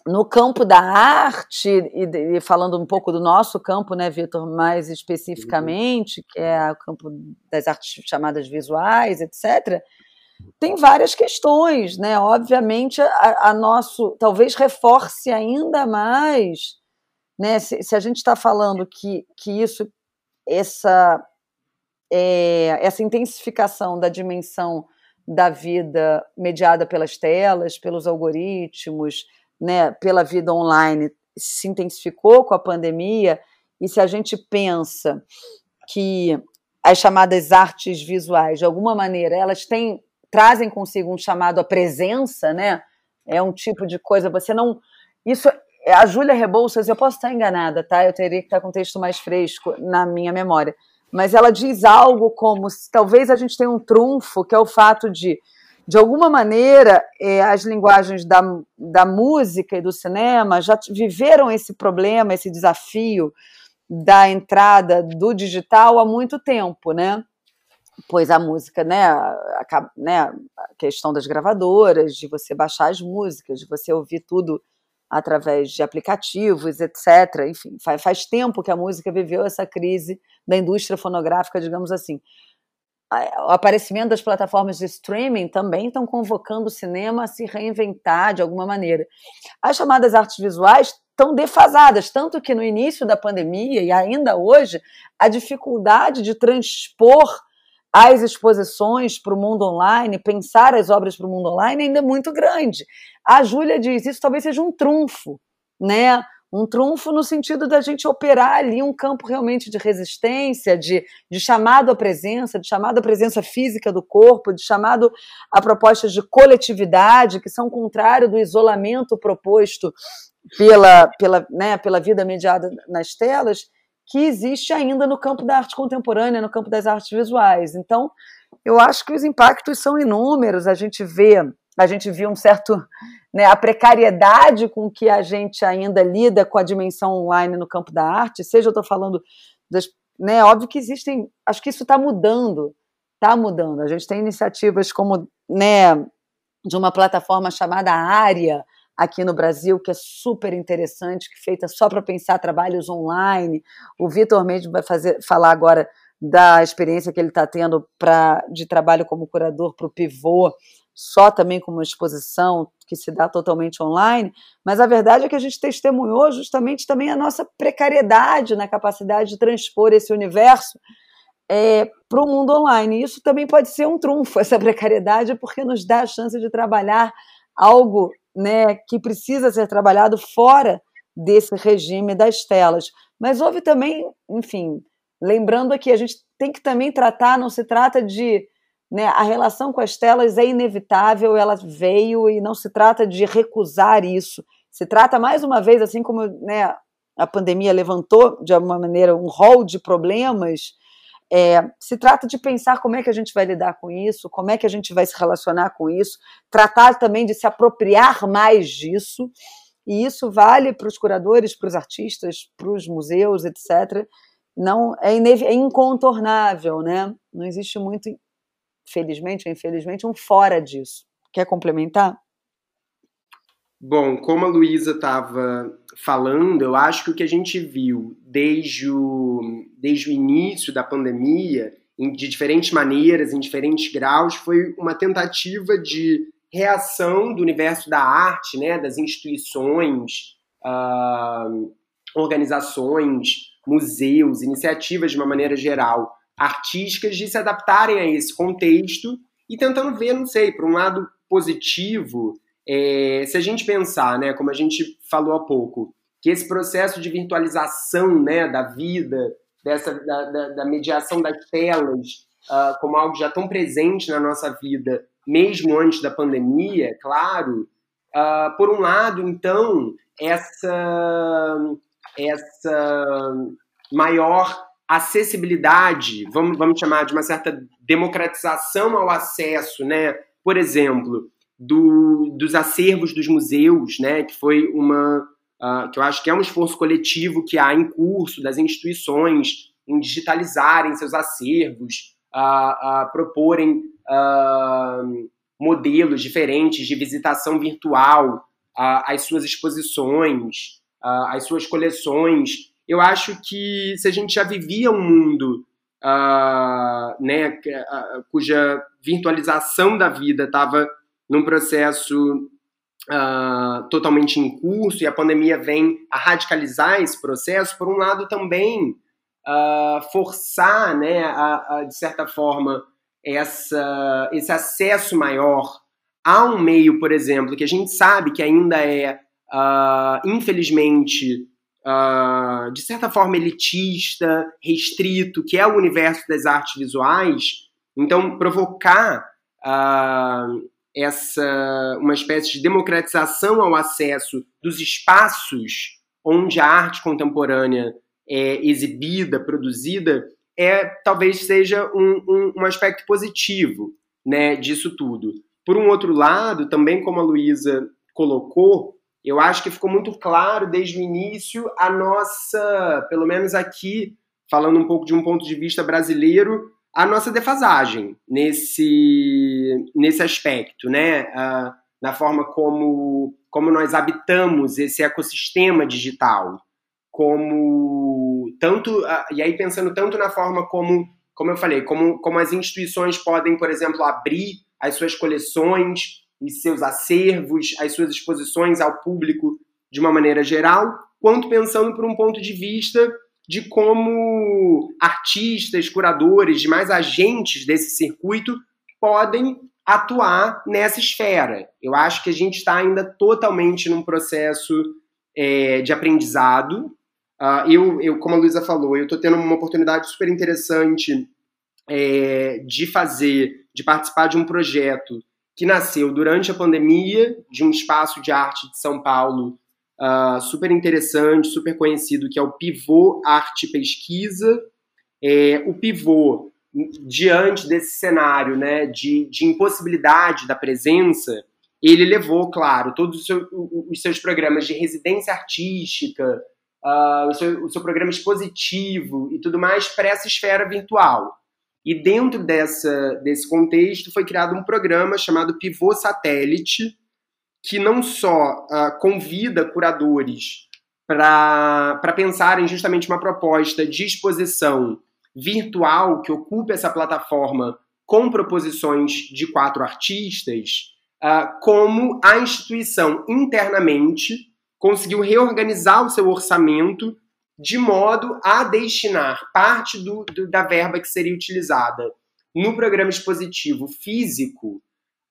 no campo da arte, e, e, falando um pouco do nosso campo, né, Vitor, mais especificamente, que é o campo das artes chamadas visuais, etc., tem várias questões, né? Obviamente, a, a nosso talvez reforce ainda mais, né? Se, se a gente está falando que, que isso, essa é, essa intensificação da dimensão da vida mediada pelas telas, pelos algoritmos, né, pela vida online se intensificou com a pandemia, e se a gente pensa que as chamadas artes visuais, de alguma maneira, elas têm, trazem consigo um chamado à presença, né? É um tipo de coisa, você não. Isso. A Júlia Rebouças, eu posso estar enganada, tá? Eu teria que estar com texto mais fresco na minha memória mas ela diz algo como talvez a gente tenha um trunfo, que é o fato de, de alguma maneira, é, as linguagens da, da música e do cinema já viveram esse problema, esse desafio da entrada do digital há muito tempo, né? pois a música, né, a, né, a questão das gravadoras, de você baixar as músicas, de você ouvir tudo através de aplicativos, etc. Enfim, faz, faz tempo que a música viveu essa crise da indústria fonográfica, digamos assim. O aparecimento das plataformas de streaming também estão convocando o cinema a se reinventar de alguma maneira. As chamadas artes visuais estão defasadas, tanto que no início da pandemia e ainda hoje, a dificuldade de transpor as exposições para o mundo online, pensar as obras para o mundo online ainda é muito grande. A Júlia diz, isso talvez seja um trunfo, né? Um trunfo no sentido da gente operar ali um campo realmente de resistência, de, de chamado à presença, de chamado à presença física do corpo, de chamado a propostas de coletividade, que são contrário do isolamento proposto pela, pela, né, pela vida mediada nas telas, que existe ainda no campo da arte contemporânea, no campo das artes visuais. Então, eu acho que os impactos são inúmeros. A gente vê, a gente viu um certo, né, a precariedade com que a gente ainda lida com a dimensão online no campo da arte. Seja eu estou falando das, né, óbvio que existem, acho que isso está mudando, está mudando. A gente tem iniciativas como, né, de uma plataforma chamada Área, aqui no Brasil, que é super interessante, que é feita só para pensar trabalhos online. O Vitor mesmo vai fazer, falar agora da experiência que ele está tendo pra, de trabalho como curador para o Pivô, só também com uma exposição que se dá totalmente online, mas a verdade é que a gente testemunhou justamente também a nossa precariedade na capacidade de transpor esse universo é, para o mundo online. E isso também pode ser um trunfo, essa precariedade, porque nos dá a chance de trabalhar algo né, que precisa ser trabalhado fora desse regime das telas. Mas houve também, enfim, lembrando aqui, a gente tem que também tratar, não se trata de. Né, a relação com as telas é inevitável, ela veio e não se trata de recusar isso. Se trata, mais uma vez, assim como né, a pandemia levantou, de alguma maneira, um rol de problemas é, se trata de pensar como é que a gente vai lidar com isso, como é que a gente vai se relacionar com isso, tratar também de se apropriar mais disso, e isso vale para os curadores, para os artistas, para os museus, etc. Não é, é incontornável, né? Não existe muito, felizmente ou infelizmente, um fora disso. Quer complementar? Bom, como a Luísa estava falando, eu acho que o que a gente viu desde o, desde o início da pandemia, de diferentes maneiras, em diferentes graus, foi uma tentativa de reação do universo da arte, né, das instituições, uh, organizações, museus, iniciativas de uma maneira geral, artísticas, de se adaptarem a esse contexto e tentando ver, não sei, por um lado positivo, é, se a gente pensar, né, como a gente falou há pouco, que esse processo de virtualização né, da vida, dessa, da, da, da mediação das telas, uh, como algo já tão presente na nossa vida, mesmo antes da pandemia, claro, uh, por um lado, então, essa, essa maior acessibilidade, vamos, vamos chamar de uma certa democratização ao acesso, né? Por exemplo, do, dos acervos dos museus, né, que foi uma uh, que eu acho que é um esforço coletivo que há em curso das instituições em digitalizarem seus acervos, a, a proporem uh, modelos diferentes de visitação virtual às suas exposições, às suas coleções. Eu acho que se a gente já vivia um mundo uh, né, cuja virtualização da vida estava num processo uh, totalmente em curso e a pandemia vem a radicalizar esse processo, por um lado também uh, forçar, né, a, a, de certa forma, essa, esse acesso maior a um meio, por exemplo, que a gente sabe que ainda é, uh, infelizmente, uh, de certa forma elitista, restrito, que é o universo das artes visuais. Então, provocar uh, essa uma espécie de democratização ao acesso dos espaços onde a arte contemporânea é exibida, produzida, é talvez seja um, um, um aspecto positivo né, disso tudo. Por um outro lado, também como a Luísa colocou, eu acho que ficou muito claro desde o início a nossa, pelo menos aqui, falando um pouco de um ponto de vista brasileiro, a nossa defasagem nesse, nesse aspecto, né? Uh, na forma como, como nós habitamos esse ecossistema digital, como tanto uh, e aí pensando tanto na forma como, como eu falei, como, como as instituições podem, por exemplo, abrir as suas coleções e seus acervos, as suas exposições ao público de uma maneira geral, quanto pensando por um ponto de vista de como artistas, curadores, demais agentes desse circuito podem atuar nessa esfera. Eu acho que a gente está ainda totalmente num processo é, de aprendizado. Uh, eu, eu, como a Luísa falou, eu estou tendo uma oportunidade super interessante é, de fazer, de participar de um projeto que nasceu durante a pandemia, de um espaço de arte de São Paulo uh, super interessante, super conhecido, que é o Pivô Arte Pesquisa. É, o Pivô, diante desse cenário né, de, de impossibilidade da presença, ele levou, claro, todos os, seu, os seus programas de residência artística, uh, o, seu, o seu programa expositivo e tudo mais para essa esfera virtual. E dentro dessa, desse contexto foi criado um programa chamado Pivô Satélite, que não só uh, convida curadores para pensarem justamente uma proposta de exposição virtual que ocupe essa plataforma com proposições de quatro artistas, uh, como a instituição internamente conseguiu reorganizar o seu orçamento de modo a destinar parte do, do, da verba que seria utilizada no programa expositivo físico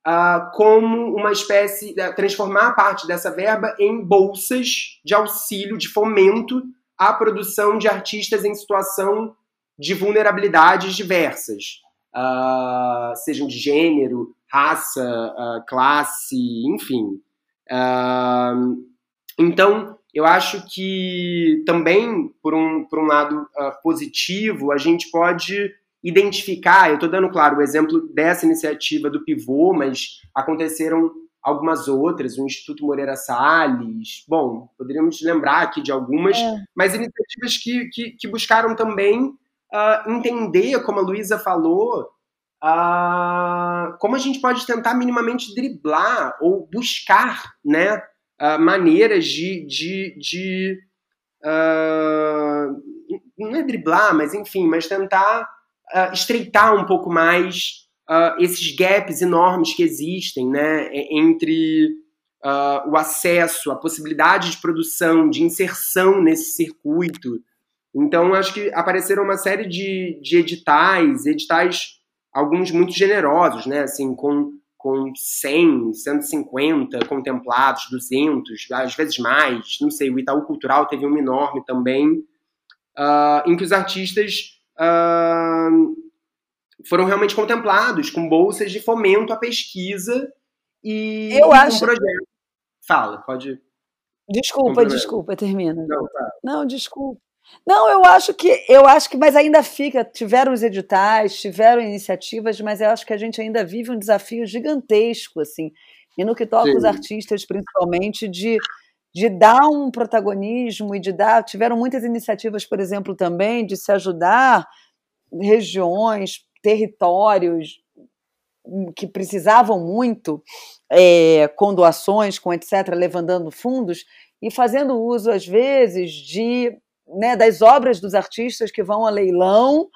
uh, como uma espécie, uh, transformar parte dessa verba em bolsas de auxílio, de fomento à produção de artistas em situação de vulnerabilidades diversas, uh, sejam de gênero, raça, uh, classe, enfim. então, eu acho que também, por um, por um lado positivo, a gente pode identificar, eu estou dando, claro, o exemplo dessa iniciativa do Pivô, mas aconteceram algumas outras, o Instituto Moreira Salles, bom, poderíamos lembrar aqui de algumas, é. mas iniciativas que, que, que buscaram também uh, entender, como a Luísa falou, uh, como a gente pode tentar minimamente driblar ou buscar né, uh, maneiras de, de, de não é driblar, mas enfim, mas tentar uh, estreitar um pouco mais uh, esses gaps enormes que existem né, entre uh, o acesso, a possibilidade de produção, de inserção nesse circuito. Então, acho que apareceram uma série de, de editais, editais, alguns muito generosos, né, assim, com, com 100, 150 contemplados, 200, às vezes mais, não sei, o Itaú Cultural teve um enorme também, em que os artistas uh, foram realmente contemplados com bolsas de fomento à pesquisa e eu acho... um projeto. Fala, pode. Desculpa, desculpa, termina. Não, tá. Não, desculpa. Não, eu acho que eu acho que, mas ainda fica. Tiveram os editais, tiveram iniciativas, mas eu acho que a gente ainda vive um desafio gigantesco, assim, e no que toca Sim. os artistas, principalmente, de de dar um protagonismo e de dar. Tiveram muitas iniciativas, por exemplo, também de se ajudar regiões, territórios que precisavam muito, é, com doações, com etc., levantando fundos e fazendo uso, às vezes, de né, das obras dos artistas que vão a leilão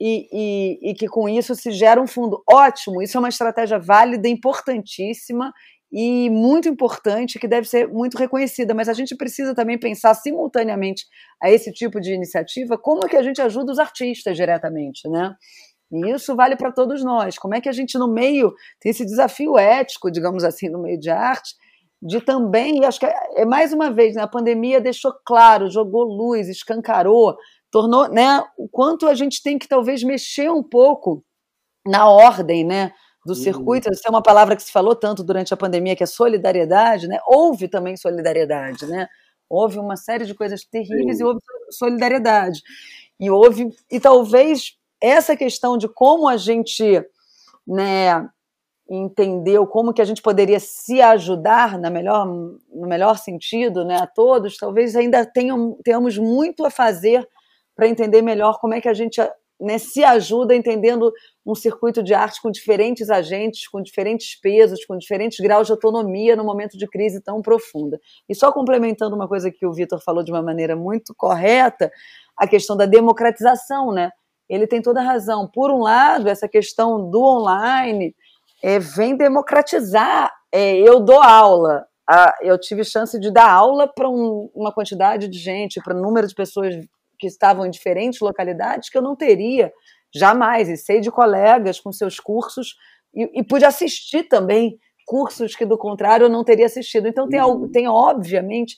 e, e, e que com isso se gera um fundo. Ótimo, isso é uma estratégia válida, importantíssima e muito importante, que deve ser muito reconhecida, mas a gente precisa também pensar simultaneamente a esse tipo de iniciativa, como é que a gente ajuda os artistas diretamente, né? E isso vale para todos nós. Como é que a gente, no meio, tem esse desafio ético, digamos assim, no meio de arte, de também, e acho que é, é mais uma vez, né, a pandemia deixou claro, jogou luz, escancarou, tornou, né, o quanto a gente tem que talvez mexer um pouco na ordem, né, do circuito, essa é uma palavra que se falou tanto durante a pandemia, que é solidariedade, né? Houve também solidariedade, né? Houve uma série de coisas terríveis Sim. e houve solidariedade. E houve, e talvez essa questão de como a gente, né, entendeu como que a gente poderia se ajudar na melhor, no melhor sentido, né, a todos, talvez ainda tenham, tenhamos muito a fazer para entender melhor como é que a gente né, se ajuda entendendo um circuito de arte com diferentes agentes, com diferentes pesos, com diferentes graus de autonomia no momento de crise tão profunda. E só complementando uma coisa que o Vitor falou de uma maneira muito correta, a questão da democratização, né? Ele tem toda a razão. Por um lado, essa questão do online é, vem democratizar. É, eu dou aula, eu tive chance de dar aula para um, uma quantidade de gente, para um número de pessoas que estavam em diferentes localidades que eu não teria jamais. E sei de colegas com seus cursos e, e pude assistir também cursos que, do contrário, eu não teria assistido. Então, tem, uhum. tem obviamente,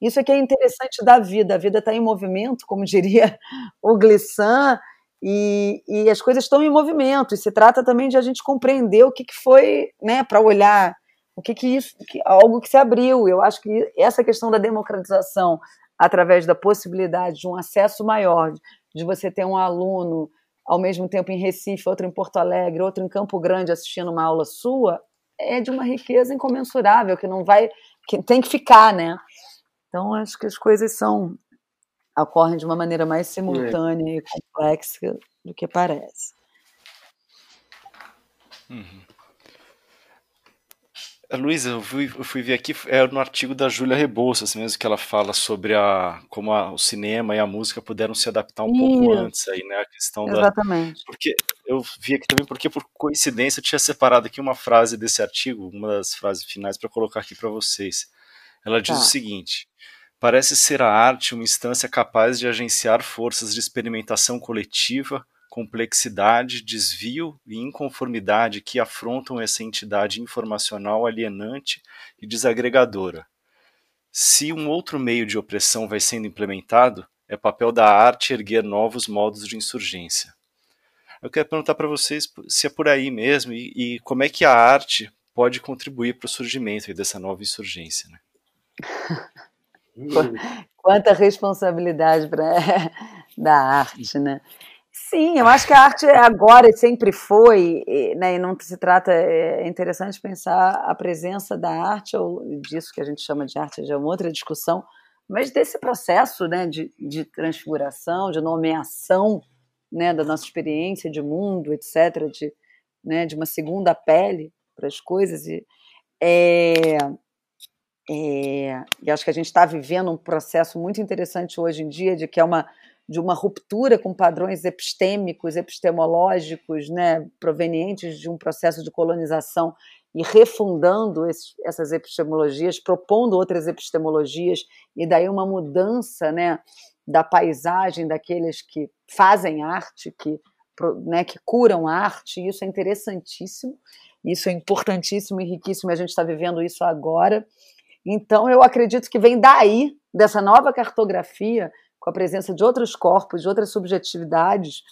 isso é que é interessante da vida. A vida está em movimento, como diria o Glissant, e, e, as coisas estão em movimento. E se trata também de a gente compreender o que, que foi, né, para olhar o que, que isso, que, algo que se abriu. Eu acho que essa questão da democratização através da possibilidade de um acesso maior, de você ter um aluno ao mesmo tempo em Recife, outro em Porto Alegre, outro em Campo Grande assistindo uma aula sua, é de uma riqueza incomensurável que não vai, que tem que ficar, né? Então acho que as coisas são ocorrem de uma maneira mais simultânea é. e complexa do que parece. Uhum. Luísa, eu fui, eu fui ver aqui, é no artigo da Júlia Rebouças mesmo, que ela fala sobre a, como a, o cinema e a música puderam se adaptar um Isso. pouco antes aí, né? A questão Exatamente. da. Porque eu vi aqui também, porque por coincidência eu tinha separado aqui uma frase desse artigo, uma das frases finais, para colocar aqui para vocês. Ela diz tá. o seguinte: parece ser a arte uma instância capaz de agenciar forças de experimentação coletiva complexidade, desvio e inconformidade que afrontam essa entidade informacional alienante e desagregadora. Se um outro meio de opressão vai sendo implementado, é papel da arte erguer novos modos de insurgência. Eu quero perguntar para vocês se é por aí mesmo e, e, como é que a arte pode contribuir para o surgimento dessa nova insurgência. Né? Quanta responsabilidade para da arte, né? Sim, eu acho que a arte é agora e sempre foi, né, e não se trata, é interessante pensar a presença da arte, ou disso que a gente chama de arte, já é uma outra discussão, mas desse processo né, de, de transfiguração, de nomeação né, da nossa experiência de mundo, etc., de, né, de uma segunda pele para as coisas. E, é, é, e acho que a gente está vivendo um processo muito interessante hoje em dia, de que é uma de uma ruptura com padrões epistêmicos, epistemológicos, né, provenientes de um processo de colonização e refundando essas epistemologias, propondo outras epistemologias e daí uma mudança, né, da paisagem daqueles que fazem arte, que, né, que curam arte. Isso é interessantíssimo, isso é importantíssimo e riquíssimo. A gente está vivendo isso agora. Então, eu acredito que vem daí, dessa nova cartografia, com a presença de outros corpos, de outras subjetividades,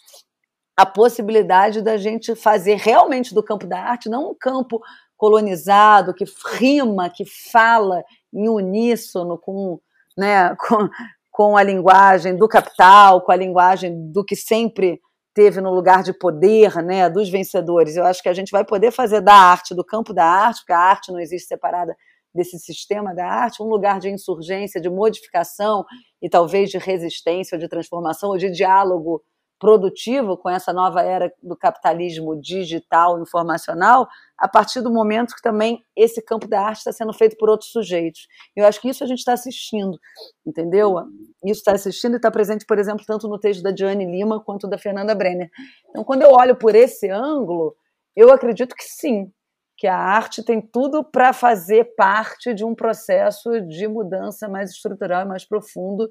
a possibilidade da gente fazer realmente do campo da arte não um campo colonizado que rima, que fala em uníssono com, né, com, com a linguagem do capital, com a linguagem do que sempre teve no lugar de poder, né, dos vencedores. Eu acho que a gente vai poder fazer da arte, do campo da arte, porque a arte não existe separada desse sistema da arte, um lugar de insurgência, de modificação e talvez de resistência, de transformação, ou de diálogo produtivo com essa nova era do capitalismo digital, informacional, a partir do momento que também esse campo da arte está sendo feito por outros sujeitos. Eu acho que isso a gente está assistindo, entendeu? Isso está assistindo e está presente, por exemplo, tanto no texto da Diane Lima quanto da Fernanda Brenner. Então, quando eu olho por esse ângulo, eu acredito que sim, que a arte tem tudo para fazer parte de um processo de mudança mais estrutural e mais profundo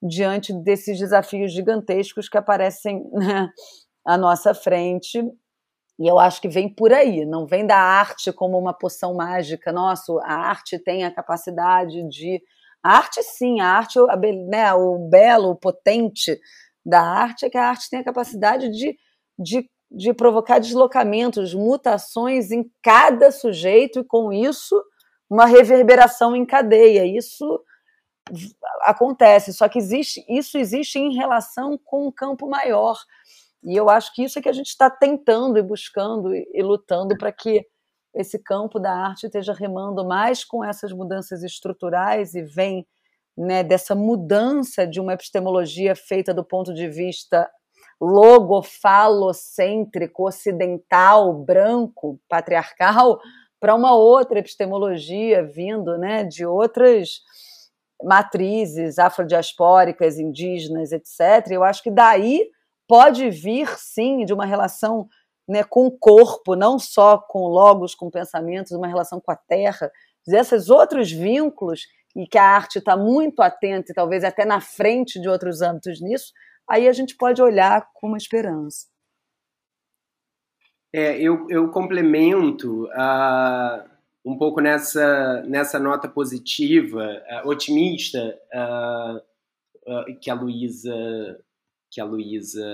diante desses desafios gigantescos que aparecem né, à nossa frente. E eu acho que vem por aí, não vem da arte como uma poção mágica. Nossa, a arte tem a capacidade de. A arte, sim, a arte, né, o belo, o potente da arte é que a arte tem a capacidade de, de de provocar deslocamentos, mutações em cada sujeito e com isso uma reverberação em cadeia. Isso acontece, só que existe, isso existe em relação com um campo maior. E eu acho que isso é que a gente está tentando e buscando e, e lutando para que esse campo da arte esteja remando mais com essas mudanças estruturais e vem né, dessa mudança de uma epistemologia feita do ponto de vista logofalocêntrico, ocidental, branco, patriarcal, para uma outra epistemologia vindo né, de outras matrizes afrodiaspóricas, indígenas, etc. Eu acho que daí pode vir, sim, de uma relação né, com o corpo, não só com logos, com pensamentos, uma relação com a terra, esses outros vínculos, e que a arte está muito atenta e talvez até na frente de outros âmbitos nisso, aí a gente pode olhar com uma esperança. É, eu, eu complemento uh, um pouco nessa, nessa nota positiva, uh, otimista, uh, que a Luísa que a Luísa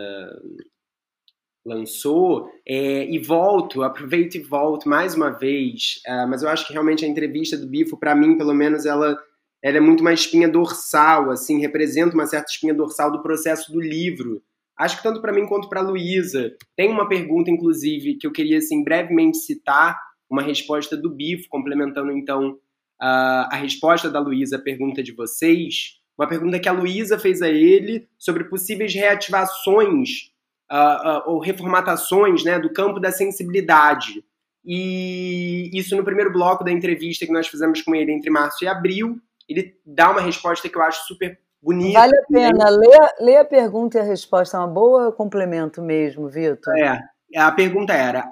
lançou, é, e volto, aproveito e volto mais uma vez, mas eu acho que realmente a entrevista do Bifo, para mim, pelo menos, ela ela é muito uma espinha dorsal, assim, representa uma certa espinha dorsal do processo do livro. Acho que tanto para mim quanto para Luísa. Tem uma pergunta, inclusive, que eu queria assim, brevemente citar, uma resposta do Bifo, complementando então a, a resposta da Luísa à pergunta de vocês. Uma pergunta que a Luísa fez a ele sobre possíveis reativações uh, uh, ou reformatações né, do campo da sensibilidade. E isso no primeiro bloco da entrevista que nós fizemos com ele entre março e abril ele dá uma resposta que eu acho super bonita. Vale a pena. Lê, lê a pergunta e a resposta. É uma boa complemento mesmo, Vitor. É. A pergunta era,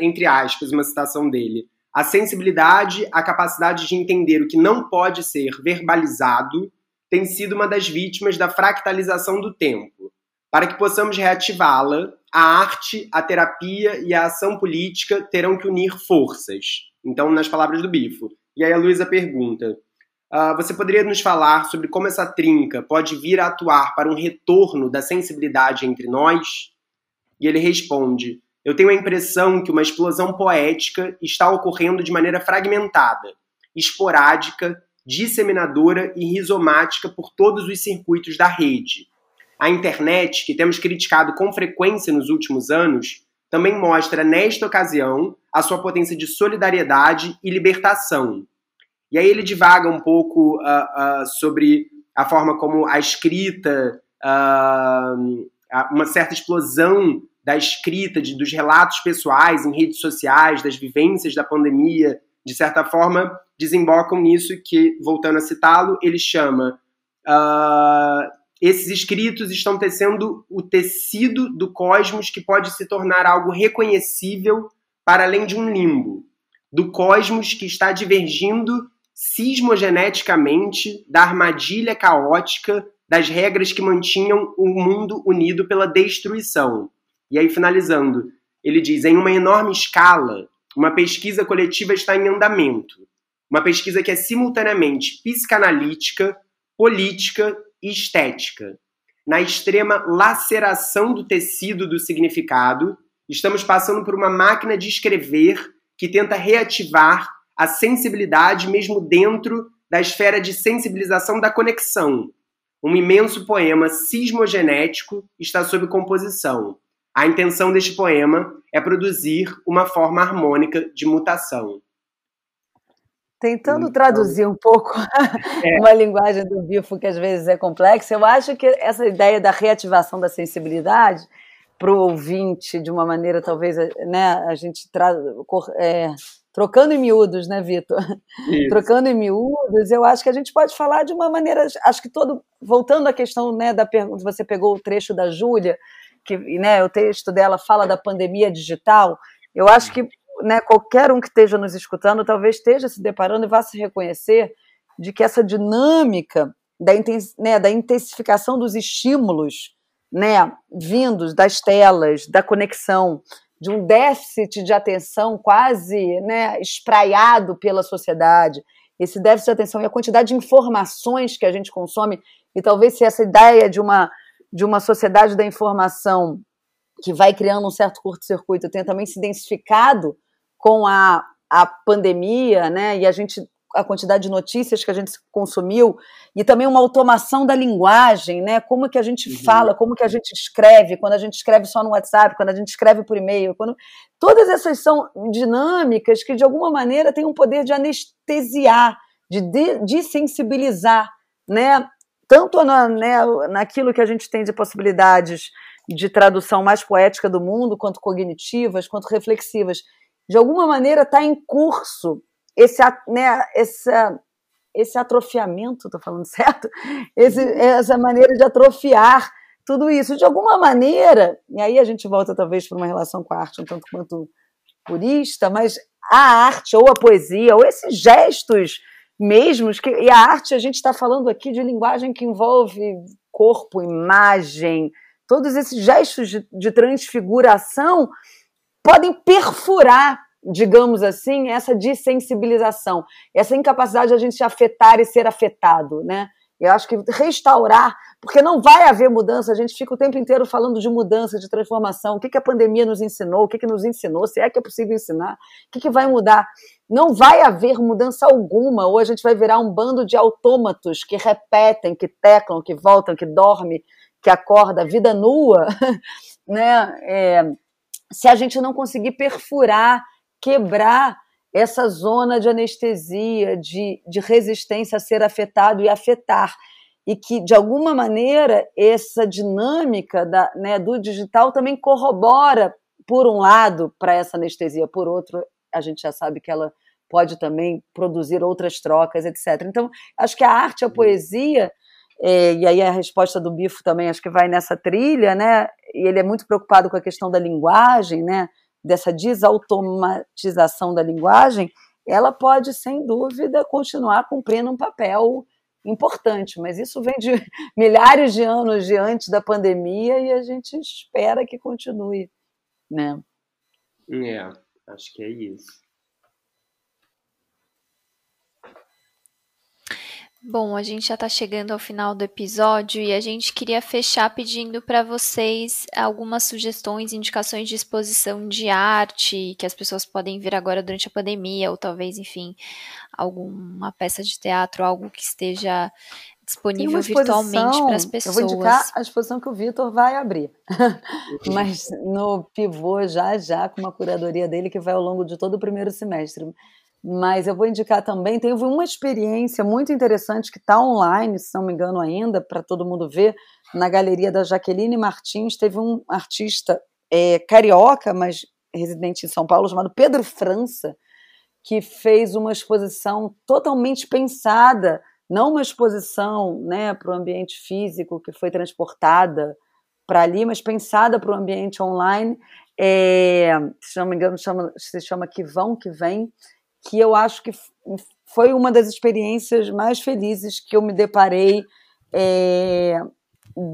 entre aspas, uma citação dele. A sensibilidade, a capacidade de entender o que não pode ser verbalizado, tem sido uma das vítimas da fractalização do tempo. Para que possamos reativá-la, a arte, a terapia e a ação política terão que unir forças. Então, nas palavras do Bifo. E aí a Luísa pergunta: Uh, você poderia nos falar sobre como essa trinca pode vir a atuar para um retorno da sensibilidade entre nós? E ele responde: Eu tenho a impressão que uma explosão poética está ocorrendo de maneira fragmentada, esporádica, disseminadora e rizomática por todos os circuitos da rede. A internet, que temos criticado com frequência nos últimos anos, também mostra nesta ocasião a sua potência de solidariedade e libertação e aí ele divaga um pouco uh, uh, sobre a forma como a escrita, uh, uma certa explosão da escrita, de, dos relatos pessoais em redes sociais, das vivências da pandemia, de certa forma, desembocam nisso que, voltando a citá-lo, ele chama esses escritos estão tecendo o tecido do cosmos que pode se tornar algo reconhecível para além de um limbo, do cosmos que está divergindo sismogeneticamente da armadilha caótica das regras que mantinham o mundo unido pela destruição. E aí, finalizando, ele diz: em uma enorme escala, uma pesquisa coletiva está em andamento. Uma pesquisa que é simultaneamente psicanalítica, política e estética. Na extrema laceração do tecido do significado, estamos passando por uma máquina de escrever que tenta reativar a sensibilidade mesmo dentro da esfera de sensibilização da conexão. Um imenso poema sismogenético está sob composição. A intenção deste poema é produzir uma forma harmônica de mutação. Tentando então, traduzir um pouco é. uma linguagem do bifo que às vezes é complexa, eu acho que essa ideia da reativação da sensibilidade para o ouvinte, de uma maneira talvez né, a gente traz, é, trocando em miúdos, né, Vitor? Trocando em miúdos, eu acho que a gente pode falar de uma maneira, acho que todo, voltando à questão, né, da pergunta, você pegou o trecho da Júlia, que, né, o texto dela fala da pandemia digital, eu acho que, né, qualquer um que esteja nos escutando, talvez esteja se deparando e vá se reconhecer de que essa dinâmica da, né, da intensificação dos estímulos, né, vindos das telas, da conexão, de um déficit de atenção quase né, espraiado pela sociedade, esse déficit de atenção e a quantidade de informações que a gente consome, e talvez se essa ideia de uma, de uma sociedade da informação que vai criando um certo curto-circuito tenha também se densificado com a, a pandemia, né, e a gente a quantidade de notícias que a gente consumiu e também uma automação da linguagem, né? Como que a gente uhum. fala, como que a gente escreve, quando a gente escreve só no WhatsApp, quando a gente escreve por e-mail, quando todas essas são dinâmicas que de alguma maneira têm um poder de anestesiar, de desensibilizar, né? Tanto na, né, naquilo que a gente tem de possibilidades de tradução mais poética do mundo, quanto cognitivas, quanto reflexivas. De alguma maneira está em curso esse, né, essa, esse atrofiamento, estou falando certo? Esse, essa maneira de atrofiar tudo isso. De alguma maneira, e aí a gente volta talvez para uma relação com a arte um tanto quanto purista, mas a arte ou a poesia ou esses gestos mesmos que e a arte a gente está falando aqui de linguagem que envolve corpo, imagem, todos esses gestos de, de transfiguração podem perfurar, digamos assim, essa dessensibilização, essa incapacidade de a gente afetar e ser afetado, né? Eu acho que restaurar, porque não vai haver mudança, a gente fica o tempo inteiro falando de mudança, de transformação, o que, que a pandemia nos ensinou, o que, que nos ensinou, se é que é possível ensinar, o que, que vai mudar. Não vai haver mudança alguma, ou a gente vai virar um bando de autômatos que repetem, que teclam, que voltam, que dormem, que acorda, vida nua, né? É, se a gente não conseguir perfurar, quebrar essa zona de anestesia, de, de resistência a ser afetado e afetar. E que, de alguma maneira, essa dinâmica da, né, do digital também corrobora, por um lado, para essa anestesia, por outro, a gente já sabe que ela pode também produzir outras trocas, etc. Então, acho que a arte, a poesia, é, e aí a resposta do Bifo também acho que vai nessa trilha, né? E ele é muito preocupado com a questão da linguagem, né? Dessa desautomatização da linguagem, ela pode, sem dúvida, continuar cumprindo um papel importante, mas isso vem de milhares de anos de antes da pandemia e a gente espera que continue, né? É, acho que é isso. Bom, a gente já está chegando ao final do episódio e a gente queria fechar pedindo para vocês algumas sugestões, indicações de exposição de arte que as pessoas podem ver agora durante a pandemia, ou talvez, enfim, alguma peça de teatro, algo que esteja disponível virtualmente para as pessoas. Eu vou indicar a exposição que o Vitor vai abrir, mas no pivô já já com uma curadoria dele que vai ao longo de todo o primeiro semestre mas eu vou indicar também, teve uma experiência muito interessante que está online, se não me engano ainda, para todo mundo ver, na galeria da Jaqueline Martins, teve um artista é, carioca, mas residente em São Paulo, chamado Pedro França, que fez uma exposição totalmente pensada, não uma exposição né, para o ambiente físico que foi transportada para ali, mas pensada para o ambiente online, é, se não me engano, chama, se chama Que Vão, Que Vem, que eu acho que foi uma das experiências mais felizes que eu me deparei é,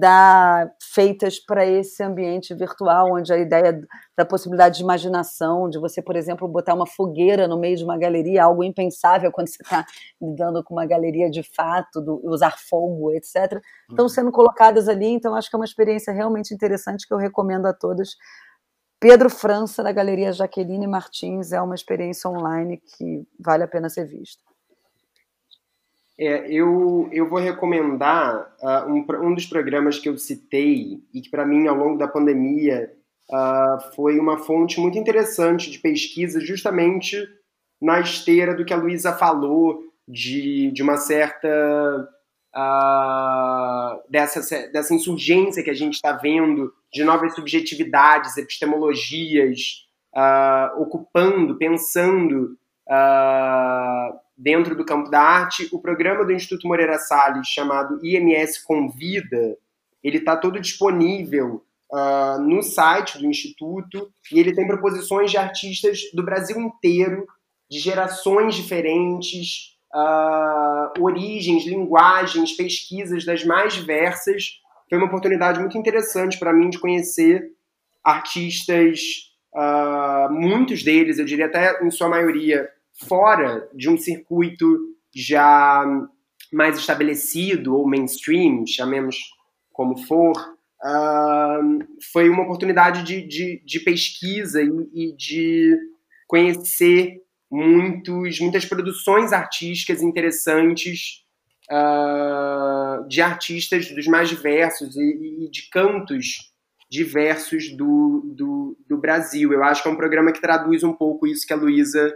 da, feitas para esse ambiente virtual, onde a ideia da possibilidade de imaginação, de você, por exemplo, botar uma fogueira no meio de uma galeria, algo impensável quando você está lidando com uma galeria de fato, do, usar fogo, etc., estão uhum. sendo colocadas ali. Então, acho que é uma experiência realmente interessante que eu recomendo a todos Pedro França, da Galeria Jaqueline Martins, é uma experiência online que vale a pena ser vista. É, eu, eu vou recomendar uh, um, um dos programas que eu citei e que, para mim, ao longo da pandemia, uh, foi uma fonte muito interessante de pesquisa, justamente na esteira do que a Luísa falou, de, de uma certa uh, dessa, dessa insurgência que a gente está vendo de novas subjetividades, epistemologias, uh, ocupando, pensando uh, dentro do campo da arte. O programa do Instituto Moreira Salles, chamado IMS Convida, ele está todo disponível uh, no site do Instituto e ele tem proposições de artistas do Brasil inteiro, de gerações diferentes, uh, origens, linguagens, pesquisas das mais diversas. Foi uma oportunidade muito interessante para mim de conhecer artistas, uh, muitos deles, eu diria até em sua maioria, fora de um circuito já mais estabelecido ou mainstream, chamemos como for, uh, foi uma oportunidade de, de, de pesquisa e, e, de conhecer muitos, muitas produções artísticas interessantes uh, de artistas dos mais diversos e, e de cantos diversos do, do, do, Brasil. Eu acho que é um programa que traduz um pouco isso que a Luísa,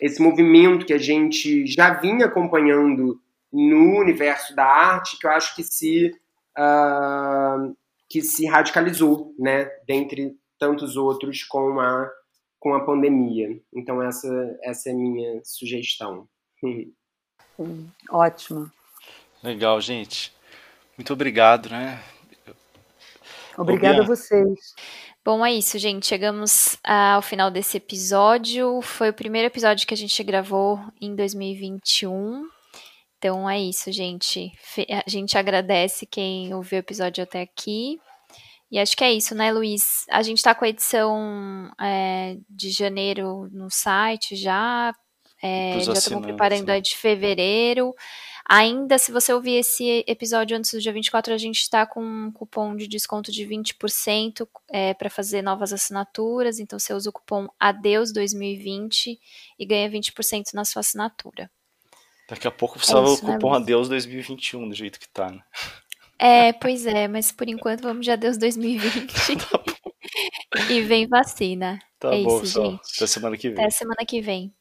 esse movimento que a gente já vinha acompanhando no universo da arte, que eu acho que se uh, que se radicalizou, né, dentre tantos outros com a com a pandemia. Então essa essa é a minha sugestão. Ótimo. Legal, gente. Muito obrigado, né? Obrigada a vocês. Bom, é isso, gente. Chegamos ao final desse episódio. Foi o primeiro episódio que a gente gravou em 2021. Então é isso, gente. A gente agradece quem ouviu o episódio até aqui. E acho que é isso, né, Luiz? A gente está com a edição é, de janeiro no site já. É, já estamos preparando a de fevereiro. Ainda, se você ouvir esse episódio antes do dia 24, a gente está com um cupom de desconto de 20% é, para fazer novas assinaturas. Então, você usa o cupom ADEUS2020 e ganha 20% na sua assinatura. Daqui a pouco precisava é o cupom né, ADEUS 2021, do jeito que tá, né? É, pois é, mas por enquanto vamos de ADEUS 2020. tá e vem vacina. Tá é bom, isso, gente. Até semana que vem. Até semana que vem.